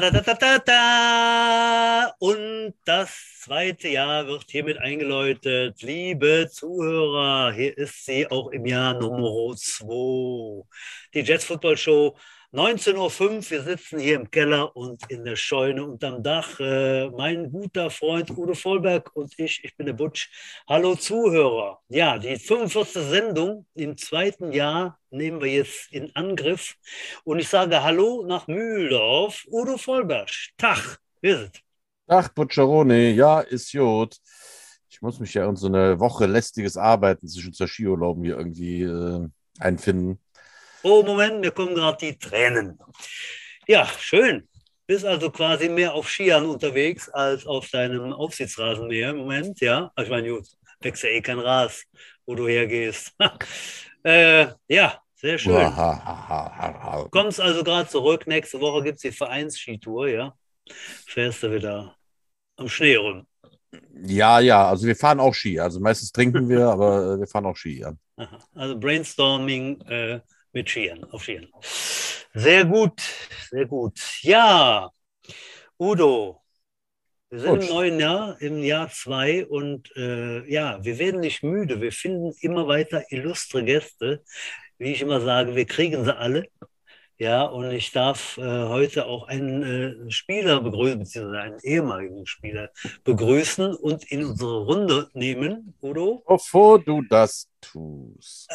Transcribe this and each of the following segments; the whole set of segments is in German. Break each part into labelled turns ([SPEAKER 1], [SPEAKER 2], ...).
[SPEAKER 1] Da, da, da, da, da. Und das zweite Jahr wird hiermit eingeläutet. Liebe Zuhörer, hier ist sie auch im Jahr Nummer 2. Die Jets Football Show 19.05 Uhr, wir sitzen hier im Keller und in der Scheune unterm Dach. Äh, mein guter Freund Udo Vollberg und ich, ich bin der Butsch. Hallo Zuhörer. Ja, die 45. Sendung im zweiten Jahr nehmen wir jetzt in Angriff. Und ich sage Hallo nach Mühldorf. Udo Vollberg, Tag, ist es?
[SPEAKER 2] Tag, Butcheroni, ja, ist gut. Ich muss mich ja in so eine Woche lästiges Arbeiten zwischen zwei Skiurlauben hier irgendwie äh, einfinden.
[SPEAKER 1] Oh, Moment, mir kommen gerade die Tränen. Ja, schön. Bist also quasi mehr auf Skiern unterwegs als auf deinem Aufsichtsrasenmäher im Moment, ja? Ich meine, gut, wächst ja eh kein Ras, wo du hergehst. äh, ja, sehr schön. Kommst also gerade zurück. Nächste Woche gibt es die Vereinsskitour, ja? Fährst du wieder am Schnee rum.
[SPEAKER 2] Ja, ja, also wir fahren auch Ski. Also meistens trinken wir, aber äh, wir fahren auch Ski, ja.
[SPEAKER 1] Also Brainstorming äh, mit Skiern, auf Skiern. Sehr gut, sehr gut. Ja, Udo, wir sind gut. im neuen Jahr, im Jahr zwei und äh, ja, wir werden nicht müde. Wir finden immer weiter illustre Gäste. Wie ich immer sage, wir kriegen sie alle. Ja, und ich darf äh, heute auch einen äh, Spieler begrüßen, beziehungsweise einen ehemaligen Spieler begrüßen und in unsere Runde nehmen, Udo.
[SPEAKER 2] Bevor du das tust.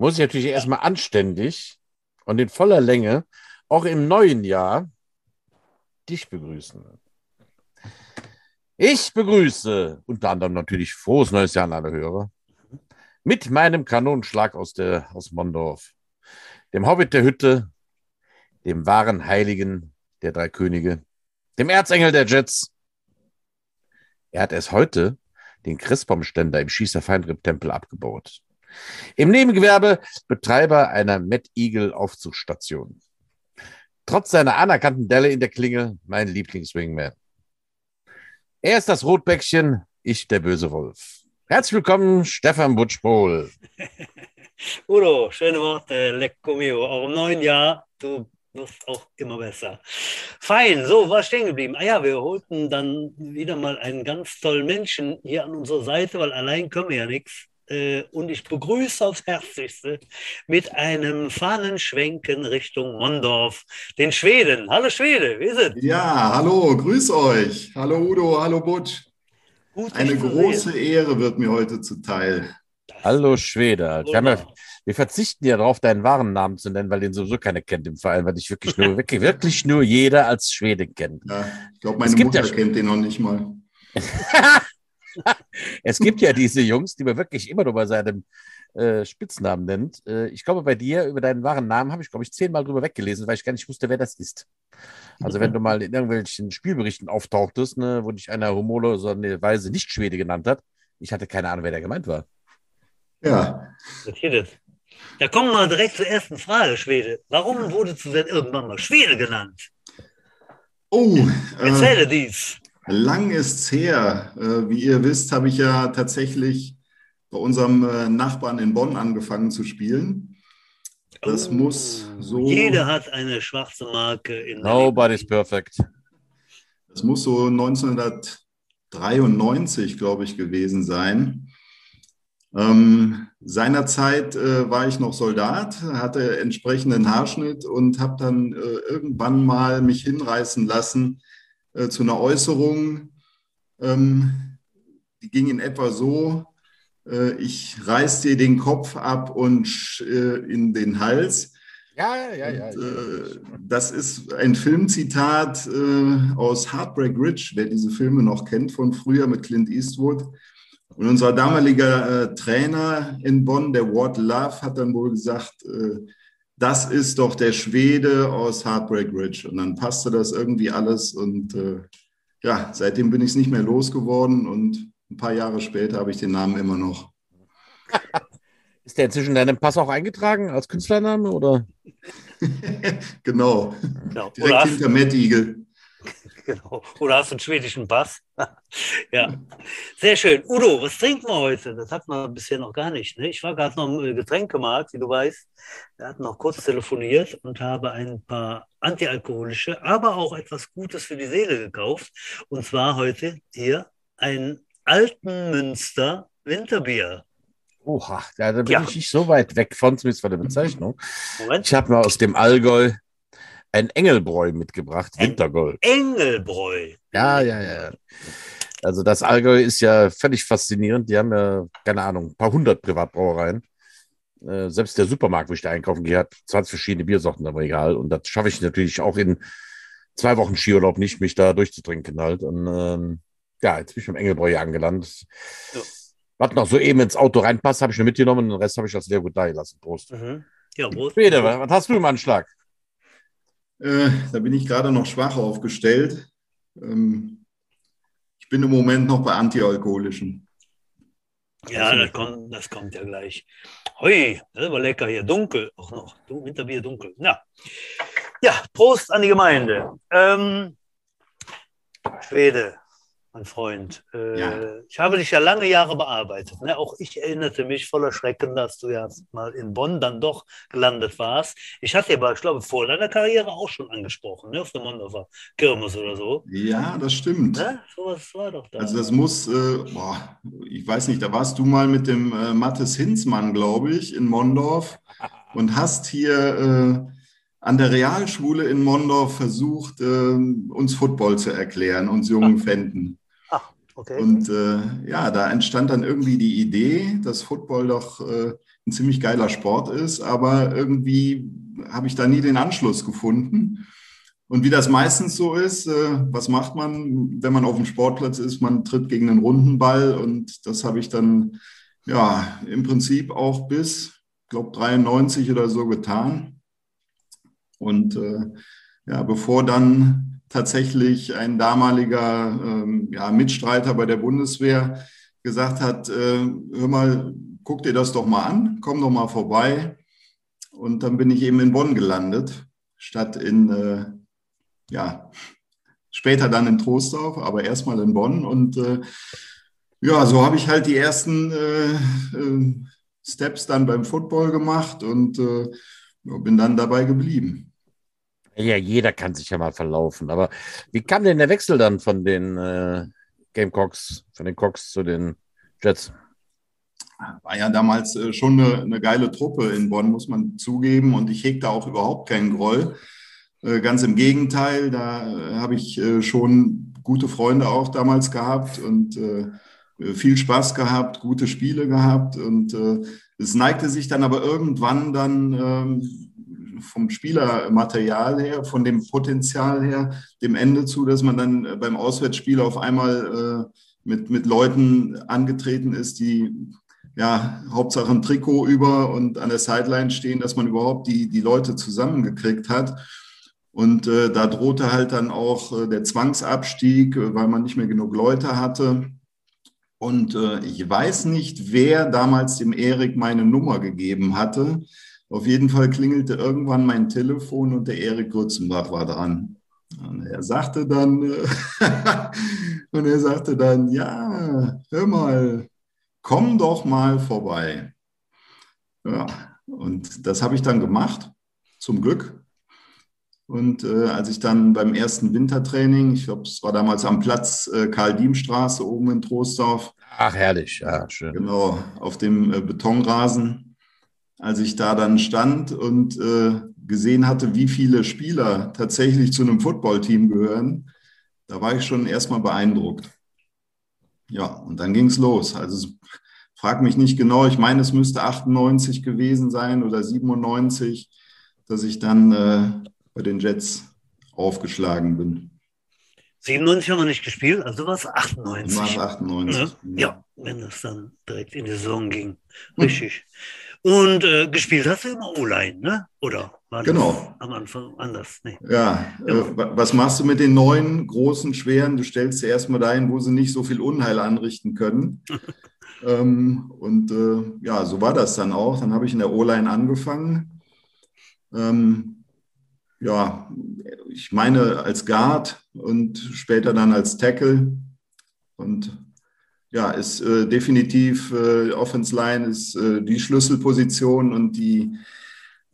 [SPEAKER 2] Muss ich natürlich erstmal anständig und in voller Länge auch im neuen Jahr dich begrüßen. Ich begrüße unter anderem natürlich frohes neues Jahr an alle Hörer mit meinem Kanonenschlag aus, der, aus Mondorf, dem Hobbit der Hütte, dem wahren Heiligen der drei Könige, dem Erzengel der Jets. Er hat erst heute den Christbaumständer im Schießer Feinripp-Tempel abgebaut. Im Nebengewerbe Betreiber einer Mad Eagle Aufzugsstation. Trotz seiner anerkannten Delle in der Klinge mein Lieblingswingman. Er ist das Rotbäckchen, ich der böse Wolf. Herzlich willkommen, Stefan Butschpohl.
[SPEAKER 1] Udo, schöne Worte, lecco mio. Auch im neuen Jahr, du wirst auch immer besser. Fein, so, was stehen geblieben? Ah ja, wir holten dann wieder mal einen ganz tollen Menschen hier an unserer Seite, weil allein können wir ja nichts. Äh, und ich begrüße aufs Herzlichste mit einem Fahnenschwenken Richtung Mondorf, den Schweden. Hallo Schwede, wie ist es?
[SPEAKER 3] Ja, hallo, grüß euch. Hallo Udo, hallo Butch. Gut, Eine große sehen. Ehre wird mir heute zuteil.
[SPEAKER 2] Hallo Schwede. Wir, ja, wir, verzichten ja darauf, deinen wahren Namen zu nennen, weil den sowieso keiner kennt im Verein, weil dich wirklich nur, wirklich, wirklich nur jeder als Schwede kennt.
[SPEAKER 3] Ja, ich glaube, meine Mutter ja kennt den noch nicht mal.
[SPEAKER 2] es gibt ja diese Jungs, die man wirklich immer nur bei seinem äh, Spitznamen nennt. Äh, ich glaube, bei dir über deinen wahren Namen habe ich, glaube ich, zehnmal drüber weggelesen, weil ich gar nicht wusste, wer das ist. Also, wenn du mal in irgendwelchen Spielberichten auftauchtest, ne, wo dich einer humorlose Weise nicht Schwede genannt hat, ich hatte keine Ahnung, wer der gemeint war.
[SPEAKER 3] Ja.
[SPEAKER 1] Da kommen wir direkt zur ersten Frage, Schwede. Warum wurdest du denn irgendwann mal Schwede genannt?
[SPEAKER 3] Oh,
[SPEAKER 1] erzähle äh, dies.
[SPEAKER 3] Lang ist's her. Äh, wie ihr wisst, habe ich ja tatsächlich bei unserem äh, Nachbarn in Bonn angefangen zu spielen. Das oh, muss so.
[SPEAKER 1] Jeder hat eine schwarze Marke in
[SPEAKER 2] Nobody's perfect.
[SPEAKER 3] Das muss so 1993, glaube ich, gewesen sein. Ähm, seinerzeit äh, war ich noch Soldat, hatte entsprechenden Haarschnitt und habe dann äh, irgendwann mal mich hinreißen lassen, äh, zu einer Äußerung, ähm, die ging in etwa so, äh, ich reiß dir den Kopf ab und äh, in den Hals.
[SPEAKER 2] Ja, ja, ja.
[SPEAKER 3] Und, äh, das ist ein Filmzitat äh, aus Heartbreak Ridge, wer diese Filme noch kennt von früher mit Clint Eastwood. Und unser damaliger äh, Trainer in Bonn, der Ward Love, hat dann wohl gesagt, äh, das ist doch der Schwede aus Heartbreak Ridge. Und dann passte das irgendwie alles. Und äh, ja, seitdem bin ich es nicht mehr losgeworden. Und ein paar Jahre später habe ich den Namen immer noch.
[SPEAKER 2] Ist der inzwischen in deinem Pass auch eingetragen als Künstlername? Oder?
[SPEAKER 3] genau. genau. Direkt hinter Matt Eagle.
[SPEAKER 1] Genau. Oder hast du einen schwedischen Pass? ja, sehr schön. Udo, was trinken wir heute? Das hatten wir bisher noch gar nicht. Ne? Ich war gerade noch im Getränkemarkt, wie du weißt. Wir hatten noch kurz telefoniert und habe ein paar antialkoholische, aber auch etwas Gutes für die Seele gekauft. Und zwar heute hier ein Altenmünster Winterbier.
[SPEAKER 2] Oha, ja, da bin
[SPEAKER 1] Ja.
[SPEAKER 2] ich nicht so weit weg von, zumindest von der Bezeichnung.
[SPEAKER 1] Moment.
[SPEAKER 2] Ich habe mal aus dem Allgäu ein Engelbräu mitgebracht,
[SPEAKER 1] Ein-
[SPEAKER 2] Wintergold.
[SPEAKER 1] Engelbräu.
[SPEAKER 2] Ja, ja, ja. Also das Allgäu ist ja völlig faszinierend. Die haben ja, keine Ahnung, ein paar hundert Privatbrauereien. Äh, selbst der Supermarkt, wo ich da einkaufen gehe, hat 20 verschiedene Biersorten am Regal. Und das schaffe ich natürlich auch in zwei Wochen Skiurlaub nicht, mich da durchzutrinken halt. Und ähm, ja, jetzt bin ich mit dem Engelbräu hier angelandet.
[SPEAKER 1] Ja.
[SPEAKER 2] Was noch so eben ins Auto reinpasst, habe ich nur mitgenommen und den Rest habe ich als Leergut da gelassen. Prost.
[SPEAKER 1] Mhm. Ja, Prost.
[SPEAKER 2] Was was hast du im Anschlag?
[SPEAKER 3] Äh, da bin ich gerade noch schwach aufgestellt. Ähm, ich bin im Moment noch bei antialkoholischen.
[SPEAKER 1] Ja, das kommt, das kommt ja gleich. Hui, das ist aber lecker hier. Dunkel auch noch. Winterbier dunkel. Ja. ja, Prost an die Gemeinde. Ähm, Schwede, mein Freund. Äh,
[SPEAKER 3] Ja.
[SPEAKER 1] Ich habe dich ja lange Jahre bearbeitet. Ne? Auch ich erinnerte mich voller Schrecken, dass du ja mal in Bonn dann doch gelandet warst. Ich hatte aber, ich glaube, vor deiner Karriere auch schon angesprochen, ne? auf der Mondorfer Kirmes oder so.
[SPEAKER 3] Ja, das stimmt.
[SPEAKER 1] Ne? So was war doch da.
[SPEAKER 3] Also das muss, äh, boah, ich weiß nicht, da warst du mal mit dem äh, Mathis Hinzmann, glaube ich, in Mondorf und hast hier äh, an der Realschule in Mondorf versucht, äh, uns Football zu erklären, uns jungen Fänden.
[SPEAKER 1] Okay.
[SPEAKER 3] Und äh, ja, da entstand dann irgendwie die Idee, dass Football doch äh, ein ziemlich geiler Sport ist, aber irgendwie habe ich da nie den Anschluss gefunden. Und wie das meistens so ist, äh, was macht man, wenn man auf dem Sportplatz ist? Man tritt gegen einen runden Ball und das habe ich dann ja im Prinzip auch bis, glaube 93 oder so getan. Und äh, ja, bevor dann tatsächlich ein damaliger ähm, ja, Mitstreiter bei der Bundeswehr gesagt hat, äh, hör mal, guck dir das doch mal an, komm doch mal vorbei. Und dann bin ich eben in Bonn gelandet, statt in, äh, ja, später dann in Troisdorf, aber erstmal in Bonn. Und äh, ja, so habe ich halt die ersten äh, äh, Steps dann beim Football gemacht und äh, bin dann dabei geblieben.
[SPEAKER 2] Ja, jeder kann sich ja mal verlaufen. Aber wie kam denn der Wechsel dann von den äh, Gamecocks, von den Cox zu den Jets?
[SPEAKER 3] war ja damals äh, schon eine, eine geile Truppe in Bonn, muss man zugeben. Und ich hegte auch überhaupt keinen Groll. Äh, Ganz im Gegenteil, da äh, habe ich äh, schon gute Freunde auch damals gehabt und äh, viel Spaß gehabt, gute Spiele gehabt. Und es neigte sich dann aber irgendwann dann ähm, vom Spielermaterial her, von dem Potenzial her, dem Ende zu, dass man dann äh, beim Auswärtsspiel auf einmal äh, mit, mit Leuten angetreten ist, die ja, Hauptsache ein Trikot über und an der Sideline stehen, dass man überhaupt die, die Leute zusammengekriegt hat. Und äh, da drohte halt dann auch äh, der Zwangsabstieg, äh, weil man nicht mehr genug Leute hatte. Und äh, ich weiß nicht, wer damals dem Erik meine Nummer gegeben hatte. Auf jeden Fall klingelte irgendwann mein Telefon und der Erik Grützenbach war dran. Und er sagte dann, äh, und er sagte dann, ja, hör mal, komm doch mal vorbei. Ja, und das habe ich dann gemacht, zum Glück. Und äh, als ich dann beim ersten Wintertraining, ich glaube, es war damals am Platz äh, Karl-Diem-Straße oben in Troisdorf,
[SPEAKER 2] Ach, herrlich, ja, schön.
[SPEAKER 3] genau, auf dem äh, Betonrasen, als ich da dann stand und äh, gesehen hatte, wie viele Spieler tatsächlich zu einem Footballteam gehören, da war ich schon erstmal beeindruckt. Ja, und dann ging es los. Also frag mich nicht genau, ich meine, es müsste 98 gewesen sein oder 97, dass ich dann äh, bei den Jets aufgeschlagen bin.
[SPEAKER 1] 97 haben wir nicht gespielt, also war es 98.
[SPEAKER 3] War es 98.
[SPEAKER 1] Ne? Ja, wenn es dann direkt in die Saison ging. Richtig. Und äh, gespielt hast du immer O-Line, ne? Oder war das
[SPEAKER 3] Genau.
[SPEAKER 1] am Anfang anders? Nee.
[SPEAKER 3] Ja,
[SPEAKER 1] Ja.
[SPEAKER 3] Äh, wa- was machst du mit den neuen, großen, schweren? Du stellst sie erstmal dahin, wo sie nicht so viel Unheil anrichten können. ähm, und äh, ja, so war das dann auch. Dann habe ich in der O-Line angefangen. Ähm, ja, ich meine als Guard und später dann als Tackle. Und ja, ist äh, definitiv äh, Offense Line ist äh, die Schlüsselposition und die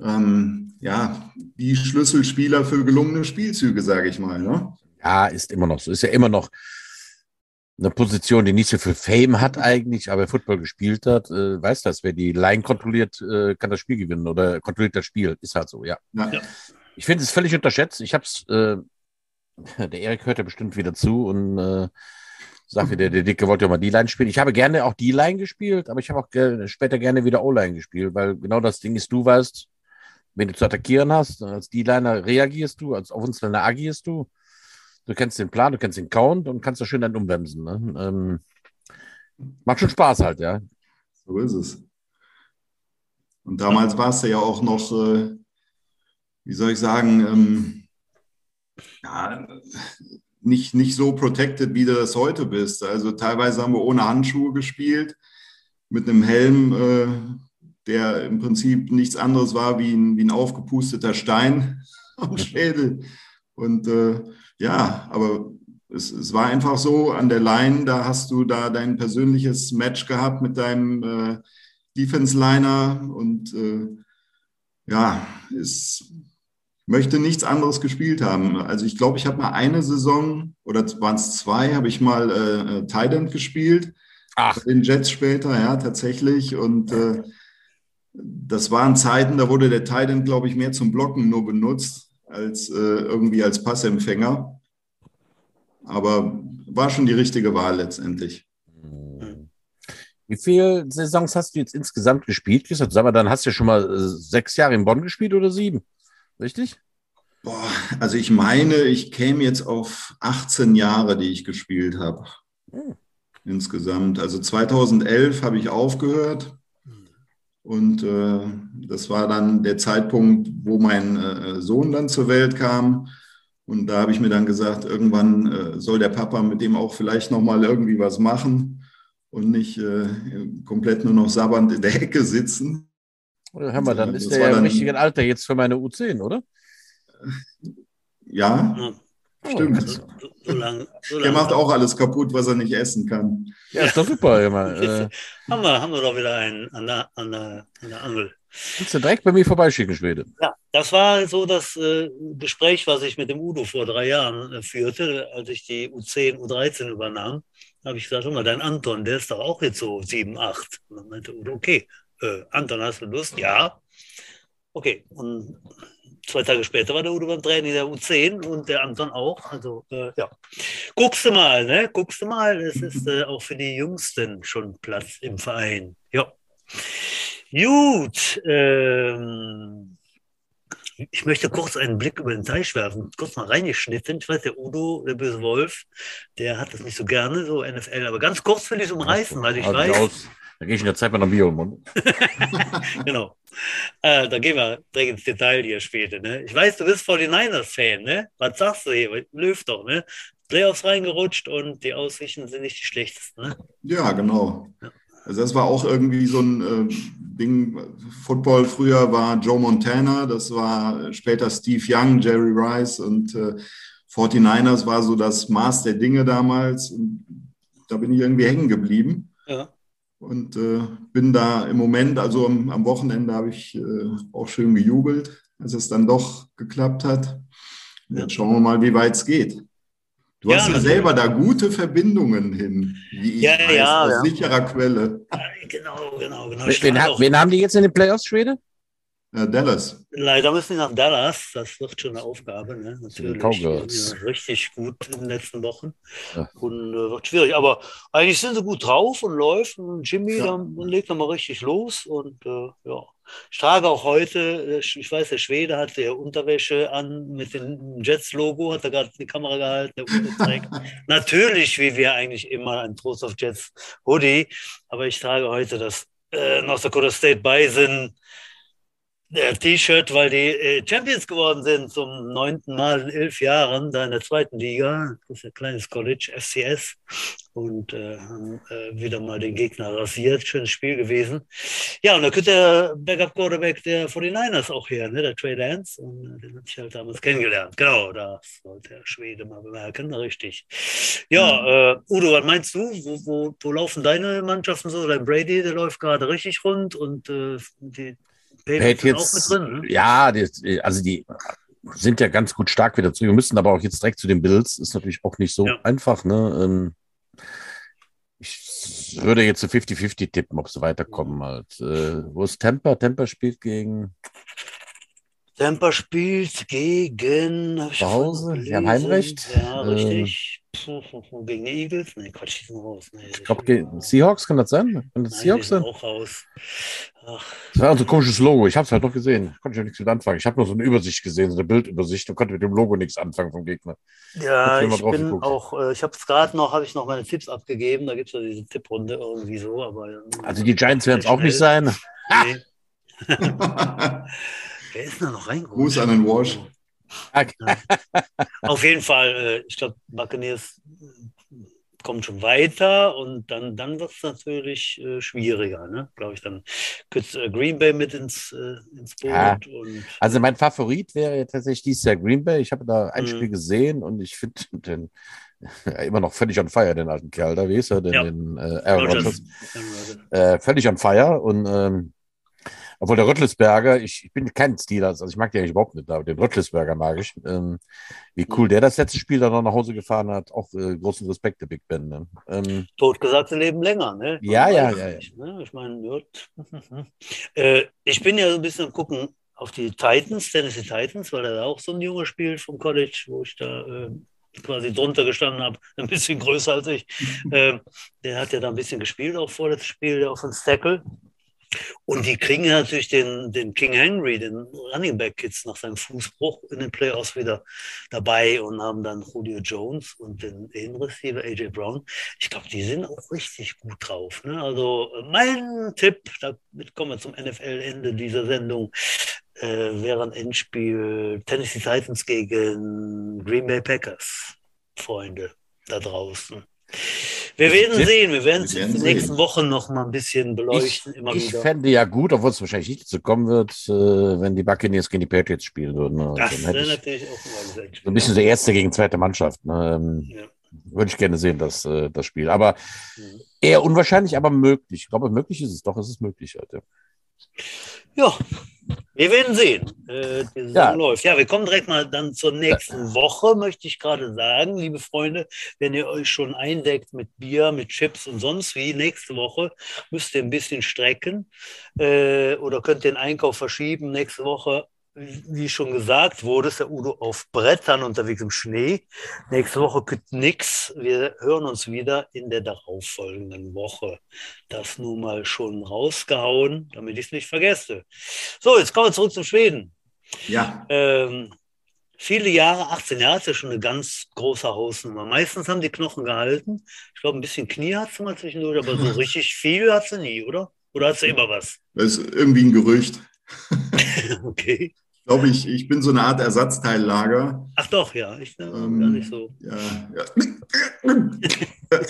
[SPEAKER 3] ähm, ja die Schlüsselspieler für gelungene Spielzüge, sage ich mal. Ne?
[SPEAKER 2] Ja, ist immer noch so. Ist ja immer noch eine Position, die nicht so viel Fame hat eigentlich, aber Football gespielt hat, äh, weiß das. Wer die Line kontrolliert, äh, kann das Spiel gewinnen oder kontrolliert das Spiel. Ist halt so, ja. ja. Ich finde es völlig unterschätzt. Ich habe es, äh, der Erik hört ja bestimmt wieder zu und äh, sagt wieder, der Dicke wollte ja mal die Line spielen. Ich habe gerne auch die Line gespielt, aber ich habe auch ge später gerne wieder O-Line gespielt, weil genau das Ding ist, du weißt, wenn du zu attackieren hast, als D-Liner reagierst du, als Offensliner agierst du. Du kennst den Plan, du kennst den Count und kannst da schön dann umbremsen. Ne? Ähm, macht schon Spaß halt, ja.
[SPEAKER 3] So ist es. Und damals warst du ja auch noch, äh, wie soll ich sagen, ähm, ja, nicht, nicht so protected, wie du das heute bist. Also teilweise haben wir ohne Handschuhe gespielt, mit einem Helm, äh, der im Prinzip nichts anderes war wie ein, wie ein aufgepusteter Stein am Schädel. Und äh, ja, aber es, es, war einfach so, an der Line, da hast du da dein persönliches Match gehabt mit deinem äh, Defense-Liner und äh, ja, es möchte nichts anderes gespielt haben. Also ich glaube, ich habe mal eine Saison oder waren es zwei, habe ich mal äh, äh Tident gespielt. Ach. In Jets später, ja, tatsächlich. Und äh, das waren Zeiten, da wurde der Tident, glaube ich, mehr zum Blocken nur benutzt als äh, irgendwie als Passempfänger. Aber war schon die richtige Wahl letztendlich.
[SPEAKER 2] Wie viele Saisons hast du jetzt insgesamt gespielt? Sag mal, dann hast du ja schon mal äh, sechs Jahre in Bonn gespielt oder sieben? Richtig?
[SPEAKER 3] Boah, also ich meine, ich käme jetzt auf 18 Jahre, die ich gespielt habe. Hm. Insgesamt. Also 2011 habe ich aufgehört. Und äh, das war dann der Zeitpunkt, wo mein äh, Sohn dann zur Welt kam. Und da habe ich mir dann gesagt, irgendwann äh, soll der Papa mit dem auch vielleicht nochmal irgendwie was machen und nicht äh, komplett nur noch sabbernd in der Ecke sitzen.
[SPEAKER 2] Oder hör mal, dann ist der ja im richtigen Alter jetzt für meine U10, oder?
[SPEAKER 3] Ja. ja. Stimmt. So, so lang, so der macht auch alles kaputt, was er nicht essen kann.
[SPEAKER 2] Ja, ist doch super. Immer. Äh,
[SPEAKER 1] haben, wir, haben wir doch wieder einen an der, an der, an der Angel.
[SPEAKER 2] Kannst du direkt bei mir vorbeischicken, Schwede?
[SPEAKER 1] Ja, das war so das äh, Gespräch, was ich mit dem Udo vor drei Jahren äh, führte, als ich die U10, U13 übernahm. Da habe ich gesagt, mal, dein Anton, der ist doch auch jetzt so 7, 8. Und dann meinte Udo, okay, äh, Anton, hast du Lust? Ja. Okay, und zwei Tage später war der Udo beim Training der U10 und der Anton auch. Also äh, ja, guckst du mal, ne? Guckst du mal, es ist äh, auch für die Jüngsten schon Platz im Verein. Ja. Gut. Ähm, ich möchte kurz einen Blick über den Teich werfen, kurz mal reingeschnitten. Ich weiß, der Udo, der böse Wolf, der hat das nicht so gerne, so NFL, aber ganz kurz will ich es umreißen, weil ich weiß. Aus.
[SPEAKER 2] Da gehe ich in der Zeit mal nach Bio.
[SPEAKER 1] genau. Äh, da gehen wir direkt ins Detail hier später. Ne? Ich weiß, du bist 49ers-Fan, ne? Was sagst du hier? Löw doch, ne? Playoffs reingerutscht und die Aussichten sind nicht die schlechtesten, ne?
[SPEAKER 3] Ja, genau. Ja. Also das war auch irgendwie so ein äh, Ding. Football früher war Joe Montana, das war später Steve Young, Jerry Rice und äh, 49ers war so das Maß der Dinge damals. Und da bin ich irgendwie hängen geblieben. Ja. Und äh, bin da im Moment, also am, am Wochenende habe ich äh, auch schön gejubelt, als es dann doch geklappt hat. Jetzt schauen wir mal, wie weit es geht. Du ja, hast ja selber da gute Verbindungen hin, wie ich
[SPEAKER 1] ja, weiß, ja,
[SPEAKER 3] aus sicherer Quelle.
[SPEAKER 1] Genau, genau, genau.
[SPEAKER 2] Wen, wen, haben die jetzt in den Playoffs, Schwede?
[SPEAKER 3] Ja, Dallas.
[SPEAKER 1] Leider müssen wir nach Dallas. Das wird schon eine Aufgabe. Ne? Natürlich. Ja, richtig gut in den letzten Wochen. Ja. Und äh, wird schwierig. Aber eigentlich sind sie gut drauf und läuft. Und Jimmy ja. dann, legt nochmal richtig los. Und äh, ja. Ich trage auch heute, äh, ich weiß, der Schwede hat der Unterwäsche an mit dem Jets-Logo, hat er gerade die Kamera gehalten. Natürlich, wie wir eigentlich immer, ein Trost of Jets Hoodie. Aber ich trage heute das äh, North Dakota State Bison T-Shirt, weil die äh, Champions geworden sind zum neunten Mal in elf Jahren, da in der zweiten Liga. Das ist ein kleines College, FCS. Und äh, haben äh, wieder mal den Gegner rasiert. Schönes Spiel gewesen. Ja, und da könnte der Backup-Quarterback der 49ers auch her, ne? der Trey Lance. Und äh, den hatte ich halt damals kennengelernt. Genau, das sollte der Schwede mal bemerken. Richtig. Ja, äh, Udo, was meinst du? Wo, wo, wo laufen deine Mannschaften so? Dein Brady, der läuft gerade richtig rund und äh, die
[SPEAKER 2] Patriots drin. Ne? Ja, die, also die sind ja ganz gut stark wieder zurück. Wir müssen aber auch jetzt direkt zu den Bills. Ist natürlich auch nicht so ja. einfach. Ne? Ähm, ich würde jetzt zu 50-50 tippen, ob sie weiterkommen. Halt. Äh, wo ist Temper? Temper spielt gegen.
[SPEAKER 1] Temper spielt gegen.
[SPEAKER 2] Zu Hause? Sie haben Heimrecht.
[SPEAKER 1] Ja, richtig. Gegen die Eagles? Nee, Quatsch, die sind raus. Nee,
[SPEAKER 2] ich glaube, gegen Seahawks kann das sein? Kann das
[SPEAKER 1] Nein,
[SPEAKER 2] Seahawks sein?
[SPEAKER 1] auch raus.
[SPEAKER 2] Ach. Das war so ein komisches Logo. Ich habe es halt noch gesehen. Konnte ich ja nichts mit anfangen. Ich habe nur so eine Übersicht gesehen, so eine Bildübersicht und konnte mit dem Logo nichts anfangen vom Gegner.
[SPEAKER 1] Ja, ich, ich bin geguckt. auch, äh, ich habe es gerade noch, habe ich noch meine Tipps abgegeben. Da gibt es ja diese Tipprunde irgendwie so. Aber, äh,
[SPEAKER 2] also die Giants werden es auch nicht sein. Nee.
[SPEAKER 1] Wer ist da noch reingekommen?
[SPEAKER 3] Gruß an den Walsh.
[SPEAKER 1] Ja. Auf jeden Fall, äh, ich glaube, Buccaneers kommt schon weiter und dann, dann wird es natürlich äh, schwieriger, ne? glaube ich. Dann könnte äh, Green Bay mit ins, äh, ins Boot. Ja.
[SPEAKER 2] also mein Favorit wäre tatsächlich dieses Jahr Green Bay. Ich habe da ein mhm. Spiel gesehen und ich finde den immer noch völlig on fire, den alten Kerl da, wie ist er denn? Ja. Den, äh, Aaron Rodgers. Äh, völlig on fire und ähm, obwohl der Röttlisberger, ich, ich bin kein Steelers, also ich mag den eigentlich überhaupt nicht, aber den Röttlisberger mag ich. Ähm, wie cool der das letzte Spiel dann noch nach Hause gefahren hat, auch äh, großen Respekt der Big Ben. Ne?
[SPEAKER 1] Ähm, Totgesagte leben länger, ne?
[SPEAKER 2] Ja, ja, ja, ja.
[SPEAKER 1] ne? Ich meine, äh, ich bin ja so ein bisschen am gucken auf die Titans, Tennessee Titans, weil er da auch so ein Junge spielt vom College, wo ich da äh, quasi drunter gestanden habe, ein bisschen größer als ich. äh, der hat ja da ein bisschen gespielt, auch vor das Spiel, der auf den Tackle. Und die kriegen natürlich den, den King Henry, den Running Back jetzt nach seinem Fußbruch in den Playoffs wieder dabei und haben dann Julio Jones und den Receiver AJ Brown. Ich glaube, die sind auch richtig gut drauf. Ne? Also mein Tipp, damit kommen wir zum NFL-Ende dieser Sendung, äh, wäre ein Endspiel Tennessee Titans gegen Green Bay Packers. Freunde da draußen. Wir werden sehen, wir werden es in den nächsten. Wochen noch mal ein bisschen beleuchten.
[SPEAKER 2] Ich, ich fände ja gut, obwohl es wahrscheinlich nicht dazu kommen wird, äh, wenn die Buccaneers gegen die Patriots spielen würden. Ne?
[SPEAKER 1] Das wäre natürlich auch
[SPEAKER 2] mal So ein bisschen so erste gegen zweite Mannschaft. Ne? Ähm, ja. Würde ich gerne sehen, das, äh, das Spiel. Aber mhm. eher unwahrscheinlich, aber möglich. Ich glaube, möglich ist es doch, es ist möglich heute.
[SPEAKER 1] Ja, wir werden sehen. Äh, die Saison ja. läuft. Ja, wir kommen direkt mal dann zur nächsten Woche, möchte ich gerade sagen, liebe Freunde. Wenn ihr euch schon eindeckt mit Bier, mit Chips und sonst wie, nächste Woche müsst ihr ein bisschen strecken äh, oder könnt den Einkauf verschieben. Nächste Woche wie schon gesagt wurde, ist der Udo auf Brettern unterwegs im Schnee. Nächste Woche gibt nichts. Wir hören uns wieder in der darauffolgenden Woche. Das nun mal schon rausgehauen, damit ich es nicht vergesse. So, jetzt kommen wir zurück zum Schweden.
[SPEAKER 3] Ja.
[SPEAKER 1] Ähm, viele Jahre, 18 Jahre ist ja schon eine ganz große Hausnummer. Meistens haben die Knochen gehalten. Ich glaube, ein bisschen Knie hat sie mal zwischendurch, aber so richtig viel hat sie nie, oder? Oder hat sie immer was?
[SPEAKER 3] Das ist irgendwie ein Gerücht.
[SPEAKER 1] okay
[SPEAKER 3] glaube ich, ich bin so eine Art Ersatzteillager.
[SPEAKER 1] Ach doch, ja, ich ähm, gar nicht so.
[SPEAKER 3] Ja, ja.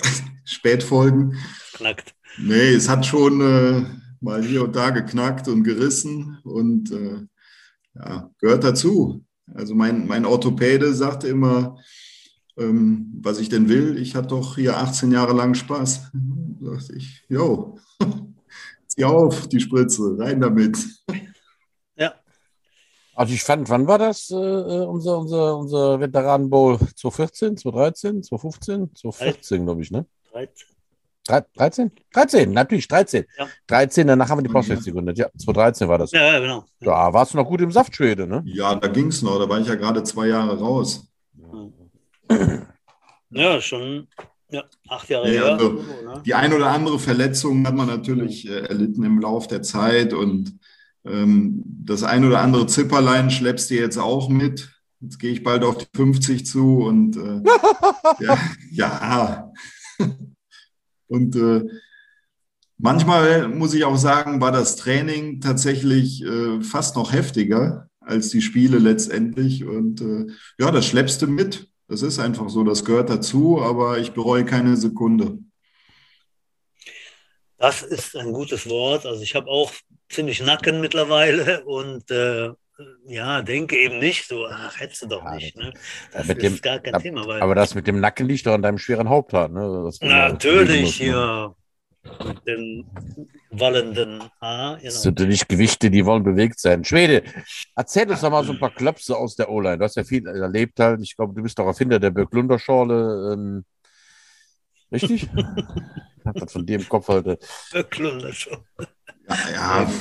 [SPEAKER 3] Spätfolgen.
[SPEAKER 1] Knackt.
[SPEAKER 3] Nee, es hat schon äh, mal hier und da geknackt und gerissen und äh, ja, gehört dazu. Also mein, mein Orthopäde sagte immer, ähm, was ich denn will. Ich hatte doch hier 18 Jahre lang Spaß. Da dachte ich, jo, zieh auf die Spritze, rein damit.
[SPEAKER 2] Also ich fand, wann war das, äh, äh unser, unser, unser Veteranen Bowl? 2014, 2013, 2015, 2014, glaube ich, ne? 13. 13? 13, natürlich, 13. Ja. 13, danach haben wir die Postwest gegründet. Ja, 2013 war das.
[SPEAKER 1] Ja, ja genau.
[SPEAKER 2] Da warst du noch gut im Saftschwede, ne?
[SPEAKER 3] Ja, da ging es noch. Da war ich ja gerade zwei Jahre raus.
[SPEAKER 1] Ja, schon ja, acht Jahre ja, her.
[SPEAKER 3] Also, ne? Die ein oder andere Verletzung hat man natürlich äh, erlitten im Laufe der Zeit und das ein oder andere Zipperlein schleppst du jetzt auch mit. Jetzt gehe ich bald auf die 50 zu und äh, ja, ja, Und äh, Manchmal muss ich auch sagen, war das Training tatsächlich äh, fast noch heftiger als die Spiele letztendlich. Und äh, ja, das schleppst du mit. Das ist einfach so, das gehört dazu, aber ich bereue keine Sekunde.
[SPEAKER 1] Das ist ein gutes Wort. Also ich habe auch ziemlich Nacken mittlerweile und äh, ja, denke eben nicht so, ach, hättest du doch ja, nicht. Ne?
[SPEAKER 2] Das ist dem, gar kein ab, Thema. Aber das mit dem Nacken liegt doch an deinem schweren Haupthaar. Ne?
[SPEAKER 1] natürlich, ja. Mit dem wallenden Haar.
[SPEAKER 2] Genau. Das sind nicht Gewichte, die wollen bewegt sein. Schwede, erzähl uns doch mal so ein paar Klöpse aus der O-Line. Du hast ja viel erlebt halt. Ich glaube, du bist doch Erfinder der Böcklunder-Schorle. Ähm, richtig? ich habe das von dir im Kopf heute.
[SPEAKER 3] Ja, ja.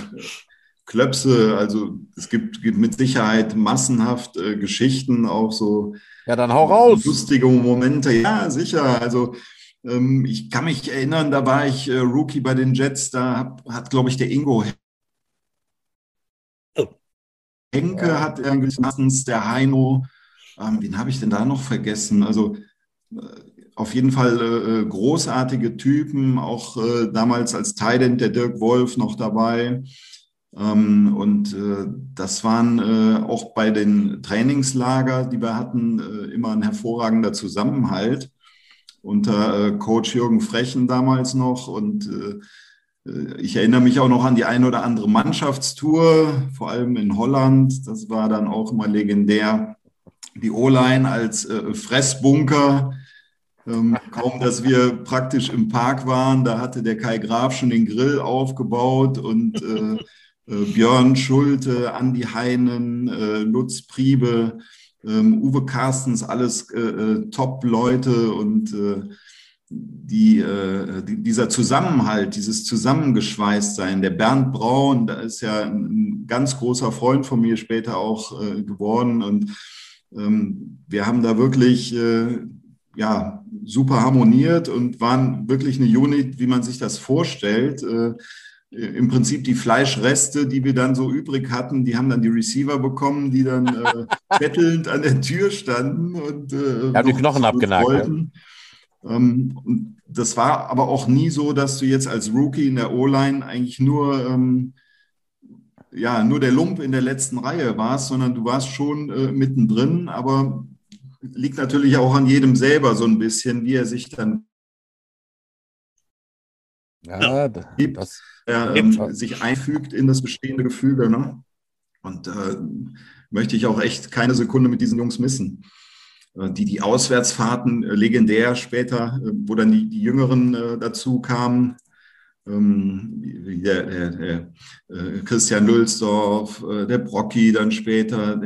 [SPEAKER 3] Klöpse, also es gibt, gibt mit Sicherheit massenhaft äh, Geschichten, auch so.
[SPEAKER 2] Ja, dann hau raus.
[SPEAKER 3] Lustige Momente, ja, sicher. Also ähm, ich kann mich erinnern, da war ich äh, Rookie bei den Jets, da hab, hat, glaube ich, der Ingo oh. Henke ja. hat meistens der Heino, ähm, wen habe ich denn da noch vergessen? Also äh, auf jeden Fall äh, äh großartige Typen, auch äh, damals als Thailand der Dirk Wolf noch dabei. Ähm, und äh, das waren äh, auch bei den Trainingslager, die wir hatten, äh, immer ein hervorragender Zusammenhalt unter Coach Jürgen Frechen damals noch. Und ich erinnere mich auch noch an die eine oder andere Mannschaftstour, vor allem in Holland. Das war dann auch immer legendär. Die O-Line als Fressbunker. Ähm, kaum, dass wir praktisch im Park waren, da hatte der Kai Graf schon den Grill aufgebaut und äh, äh, Björn Schulte, Andi Heinen, äh, Lutz Priebe, ähm, Uwe Carstens, alles äh, Top-Leute und die, die, dieser Zusammenhalt, dieses Zusammengeschweißtsein, der Bernd Braun, da ist ja ein ganz großer Freund von mir später auch geworden und ähm, wir haben da wirklich ja, super harmoniert und waren wirklich eine Unit, wie man sich das vorstellt im Prinzip die Fleischreste, die wir dann so übrig hatten, die haben dann die Receiver bekommen, die dann äh, bettelnd an der Tür standen und
[SPEAKER 2] äh, haben die Knochen abgenagt. Ja.
[SPEAKER 3] Ähm, und das war aber auch nie so, dass du jetzt als Rookie in der O-Line eigentlich nur ähm, ja nur der Lump in der letzten Reihe warst, sondern du warst schon äh, mittendrin, aber liegt natürlich auch an jedem selber so ein bisschen, wie er sich dann ja, das, er ähm, sich einfügt in das bestehende Gefüge. Ne? Und äh, möchte ich auch echt keine Sekunde mit diesen Jungs missen. Äh, die, die Auswärtsfahrten, äh, legendär später, äh, wo dann die, die Jüngeren äh, dazu kamen, ähm, der, der, der äh, Christian Lülsdorf, der Brocki dann später,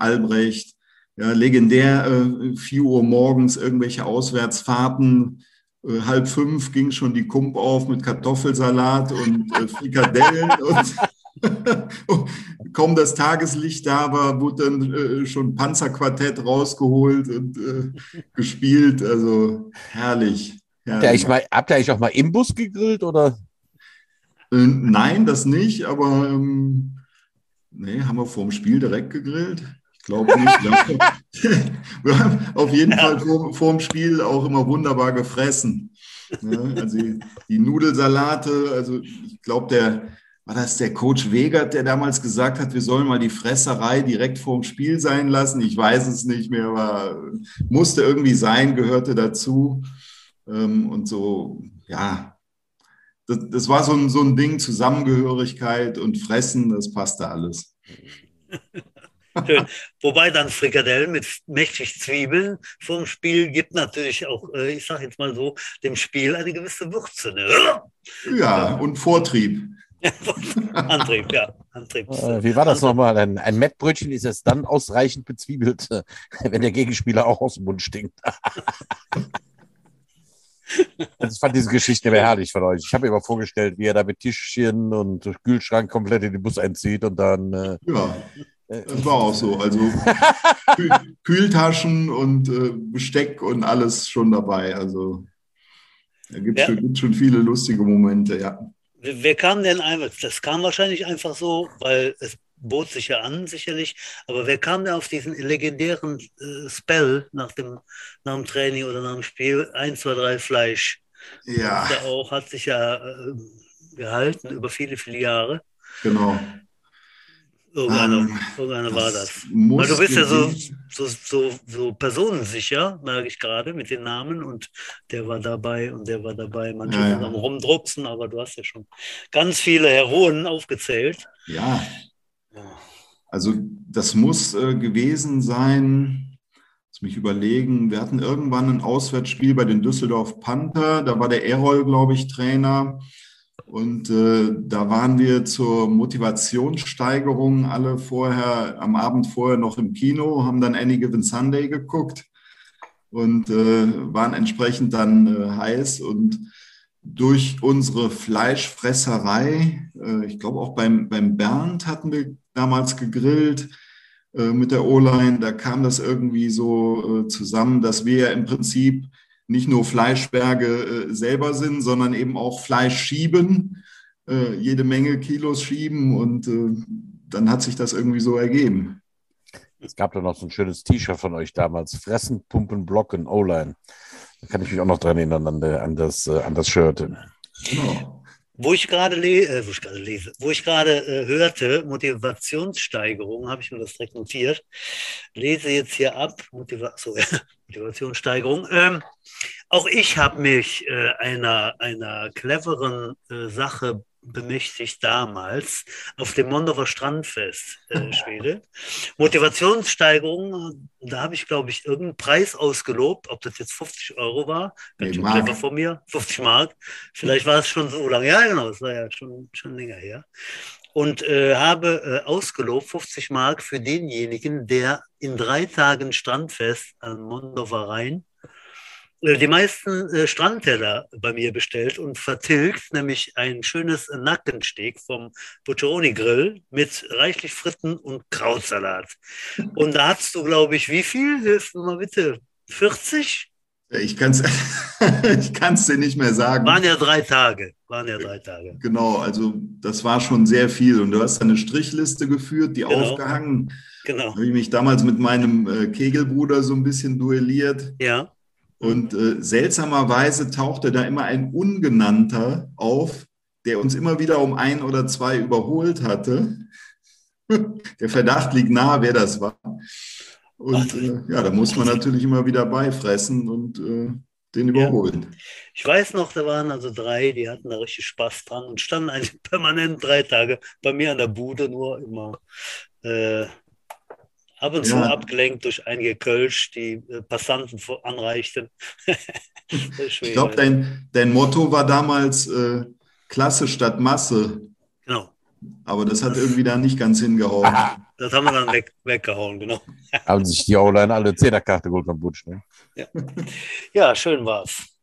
[SPEAKER 3] Albrecht, ja, legendär, 4 Uhr morgens irgendwelche Auswärtsfahrten, äh, halb fünf ging schon die Kump auf mit Kartoffelsalat und äh, Frikadellen und kaum das Tageslicht da war, wurde dann äh, schon Panzerquartett rausgeholt und äh, gespielt. Also herrlich.
[SPEAKER 2] herrlich. Habt, ihr habt ihr eigentlich auch mal im Bus gegrillt oder?
[SPEAKER 3] Äh, nein, das nicht, aber ähm, nee, haben wir vor dem Spiel direkt gegrillt glaube nicht. wir haben auf jeden Fall vor, vor, dem Spiel auch immer wunderbar gefressen. Ja, also die, die, Nudelsalate, also ich glaube, der war das der Coach Wegert, der damals gesagt hat, wir sollen mal die Fresserei direkt vor dem Spiel sein lassen. Ich weiß es nicht mehr, aber musste irgendwie sein, gehörte dazu. Ähm, und so, ja, das, das war so ein, so ein Ding, Zusammengehörigkeit und Fressen, das passte alles.
[SPEAKER 1] Schön. Wobei dann Frikadellen mit mächtig Zwiebeln vom Spiel gibt natürlich auch, äh, ich sage jetzt mal so, dem Spiel eine gewisse Würze. Ne?
[SPEAKER 3] Ja, und Vortrieb.
[SPEAKER 1] Antrieb, ja. Antrieb.
[SPEAKER 2] Äh, wie war das nochmal? Ein, ein Mettbrötchen ist es dann ausreichend bezwiebelt, wenn der Gegenspieler auch aus dem Mund stinkt. Ich fand diese Geschichte immer herrlich von euch. Ich habe mir mal vorgestellt, wie er da mit Tischchen und Kühlschrank komplett in den Bus einzieht und dann. Äh,
[SPEAKER 3] ja. Das war auch so. Also Kühltaschen und äh, Besteck und alles schon dabei. Also da gibt es ja. schon, schon, viele lustige Momente, ja.
[SPEAKER 1] Wer kam denn einfach? Das kam wahrscheinlich einfach so, weil es bot sich ja an, sicherlich. Aber wer kam denn auf diesen legendären äh, Spell nach dem, nach dem Training oder nach dem Spiel? 1, 2, 3 Fleisch.
[SPEAKER 3] Ja.
[SPEAKER 1] Ja auch, hat sich ja äh, gehalten über viele, viele Jahre.
[SPEAKER 3] Genau.
[SPEAKER 1] Irgendeiner,
[SPEAKER 3] Ähm,
[SPEAKER 1] irgendeiner war das. Weil du bist ja so, so, so, so personensicher, merke ich gerade, mit den Namen und der war dabei und der war dabei. Manche
[SPEAKER 3] Ja,
[SPEAKER 1] sind
[SPEAKER 3] ja.
[SPEAKER 1] am Rumdrucksen, aber du hast ja schon ganz viele Heroen aufgezählt. Ja.
[SPEAKER 3] Also das muss äh, gewesen sein, lass mich überlegen, wir hatten irgendwann ein Auswärtsspiel bei den Düsseldorf Panther, da war der Errol, glaube ich, Trainer. Und äh, da waren wir zur Motivationssteigerung alle vorher, am Abend vorher noch im Kino, haben dann Any Given Sunday geguckt und äh, waren entsprechend dann äh, heiß. Und durch unsere Fleischfresserei, äh, ich glaube auch beim, beim Bernd hatten wir damals gegrillt äh, mit der O-Line, da kam das irgendwie so äh, zusammen, dass wir ja im Prinzip nicht nur Fleischberge äh, selber sind, sondern eben auch Fleisch schieben, äh, jede Menge Kilos schieben und äh, dann hat sich das irgendwie so ergeben.
[SPEAKER 2] Es gab da noch so ein schönes T-Shirt von euch damals. Fressen, Pumpen, Blocken, O-Line. Da kann ich mich auch noch dran erinnern an, an, das, äh, an das Shirt.
[SPEAKER 3] Genau.
[SPEAKER 1] Wo ich gerade le äh, lese, wo ich gerade äh, hörte, Motivationssteigerung, habe ich mir das direkt notiert. Lese jetzt hier ab, Motiva so, Motivationssteigerung. Ähm, auch ich habe mich äh, einer, einer cleveren äh, Sache bemächtigt damals auf dem Mondorfer Strandfest, äh, Schwede. Motivationssteigerung, da habe ich, glaube ich, irgendeinen Preis ausgelobt, ob das jetzt 50 Euro war. Ganz schön
[SPEAKER 3] Mark.
[SPEAKER 1] clever von mir, 50 Mark. Vielleicht war es schon so lange. Ja, genau, es war ja schon, schon länger her. Und äh, habe äh, ausgelobt 50 Mark für denjenigen, der in drei Tagen Strandfest am Mondorfer Rhein äh, die meisten äh, Strandteller bei mir bestellt und vertilgt, nämlich ein schönes Nackensteak vom Butcheroni Grill mit reichlich Fritten und Krautsalat. Und da hast du, glaube ich, wie viel? Hilf mir mal bitte. 40?
[SPEAKER 3] Ich kann es ich kann's dir nicht mehr sagen.
[SPEAKER 1] Waren ja drei Tage. Waren ja drei Tage.
[SPEAKER 3] Genau, also das war schon sehr viel. Und du hast eine Strichliste geführt, die
[SPEAKER 1] Genau.
[SPEAKER 3] aufgehangen.
[SPEAKER 1] Genau.
[SPEAKER 3] Da habe ich mich damals mit meinem äh, Kegelbruder so ein bisschen duelliert.
[SPEAKER 1] Ja.
[SPEAKER 3] Und äh, seltsamerweise tauchte da immer ein Ungenannter auf, der uns immer wieder um ein oder zwei überholt hatte. Der Verdacht liegt nahe, wer das war. Und äh, ja, da muss man natürlich immer wieder beifressen und äh, den überholen.
[SPEAKER 1] Ich weiß noch, da waren also drei, die hatten da richtig Spaß dran und standen eigentlich permanent drei Tage bei mir an der Bude, nur immer äh, ab und zu
[SPEAKER 3] Ja.
[SPEAKER 1] abgelenkt durch einige Kölsch, die äh, Passanten anreichten.
[SPEAKER 3] Ich glaube, dein, dein Motto war damals äh, Klasse statt Masse,
[SPEAKER 1] genau.
[SPEAKER 3] aber das hat irgendwie da nicht ganz hingehauen.
[SPEAKER 1] Das haben wir dann weg, weggehauen, genau.
[SPEAKER 2] Haben sich die O-Line alle Zehnerkarte geholt am Butsch. Ne?
[SPEAKER 1] Ja, schön war's.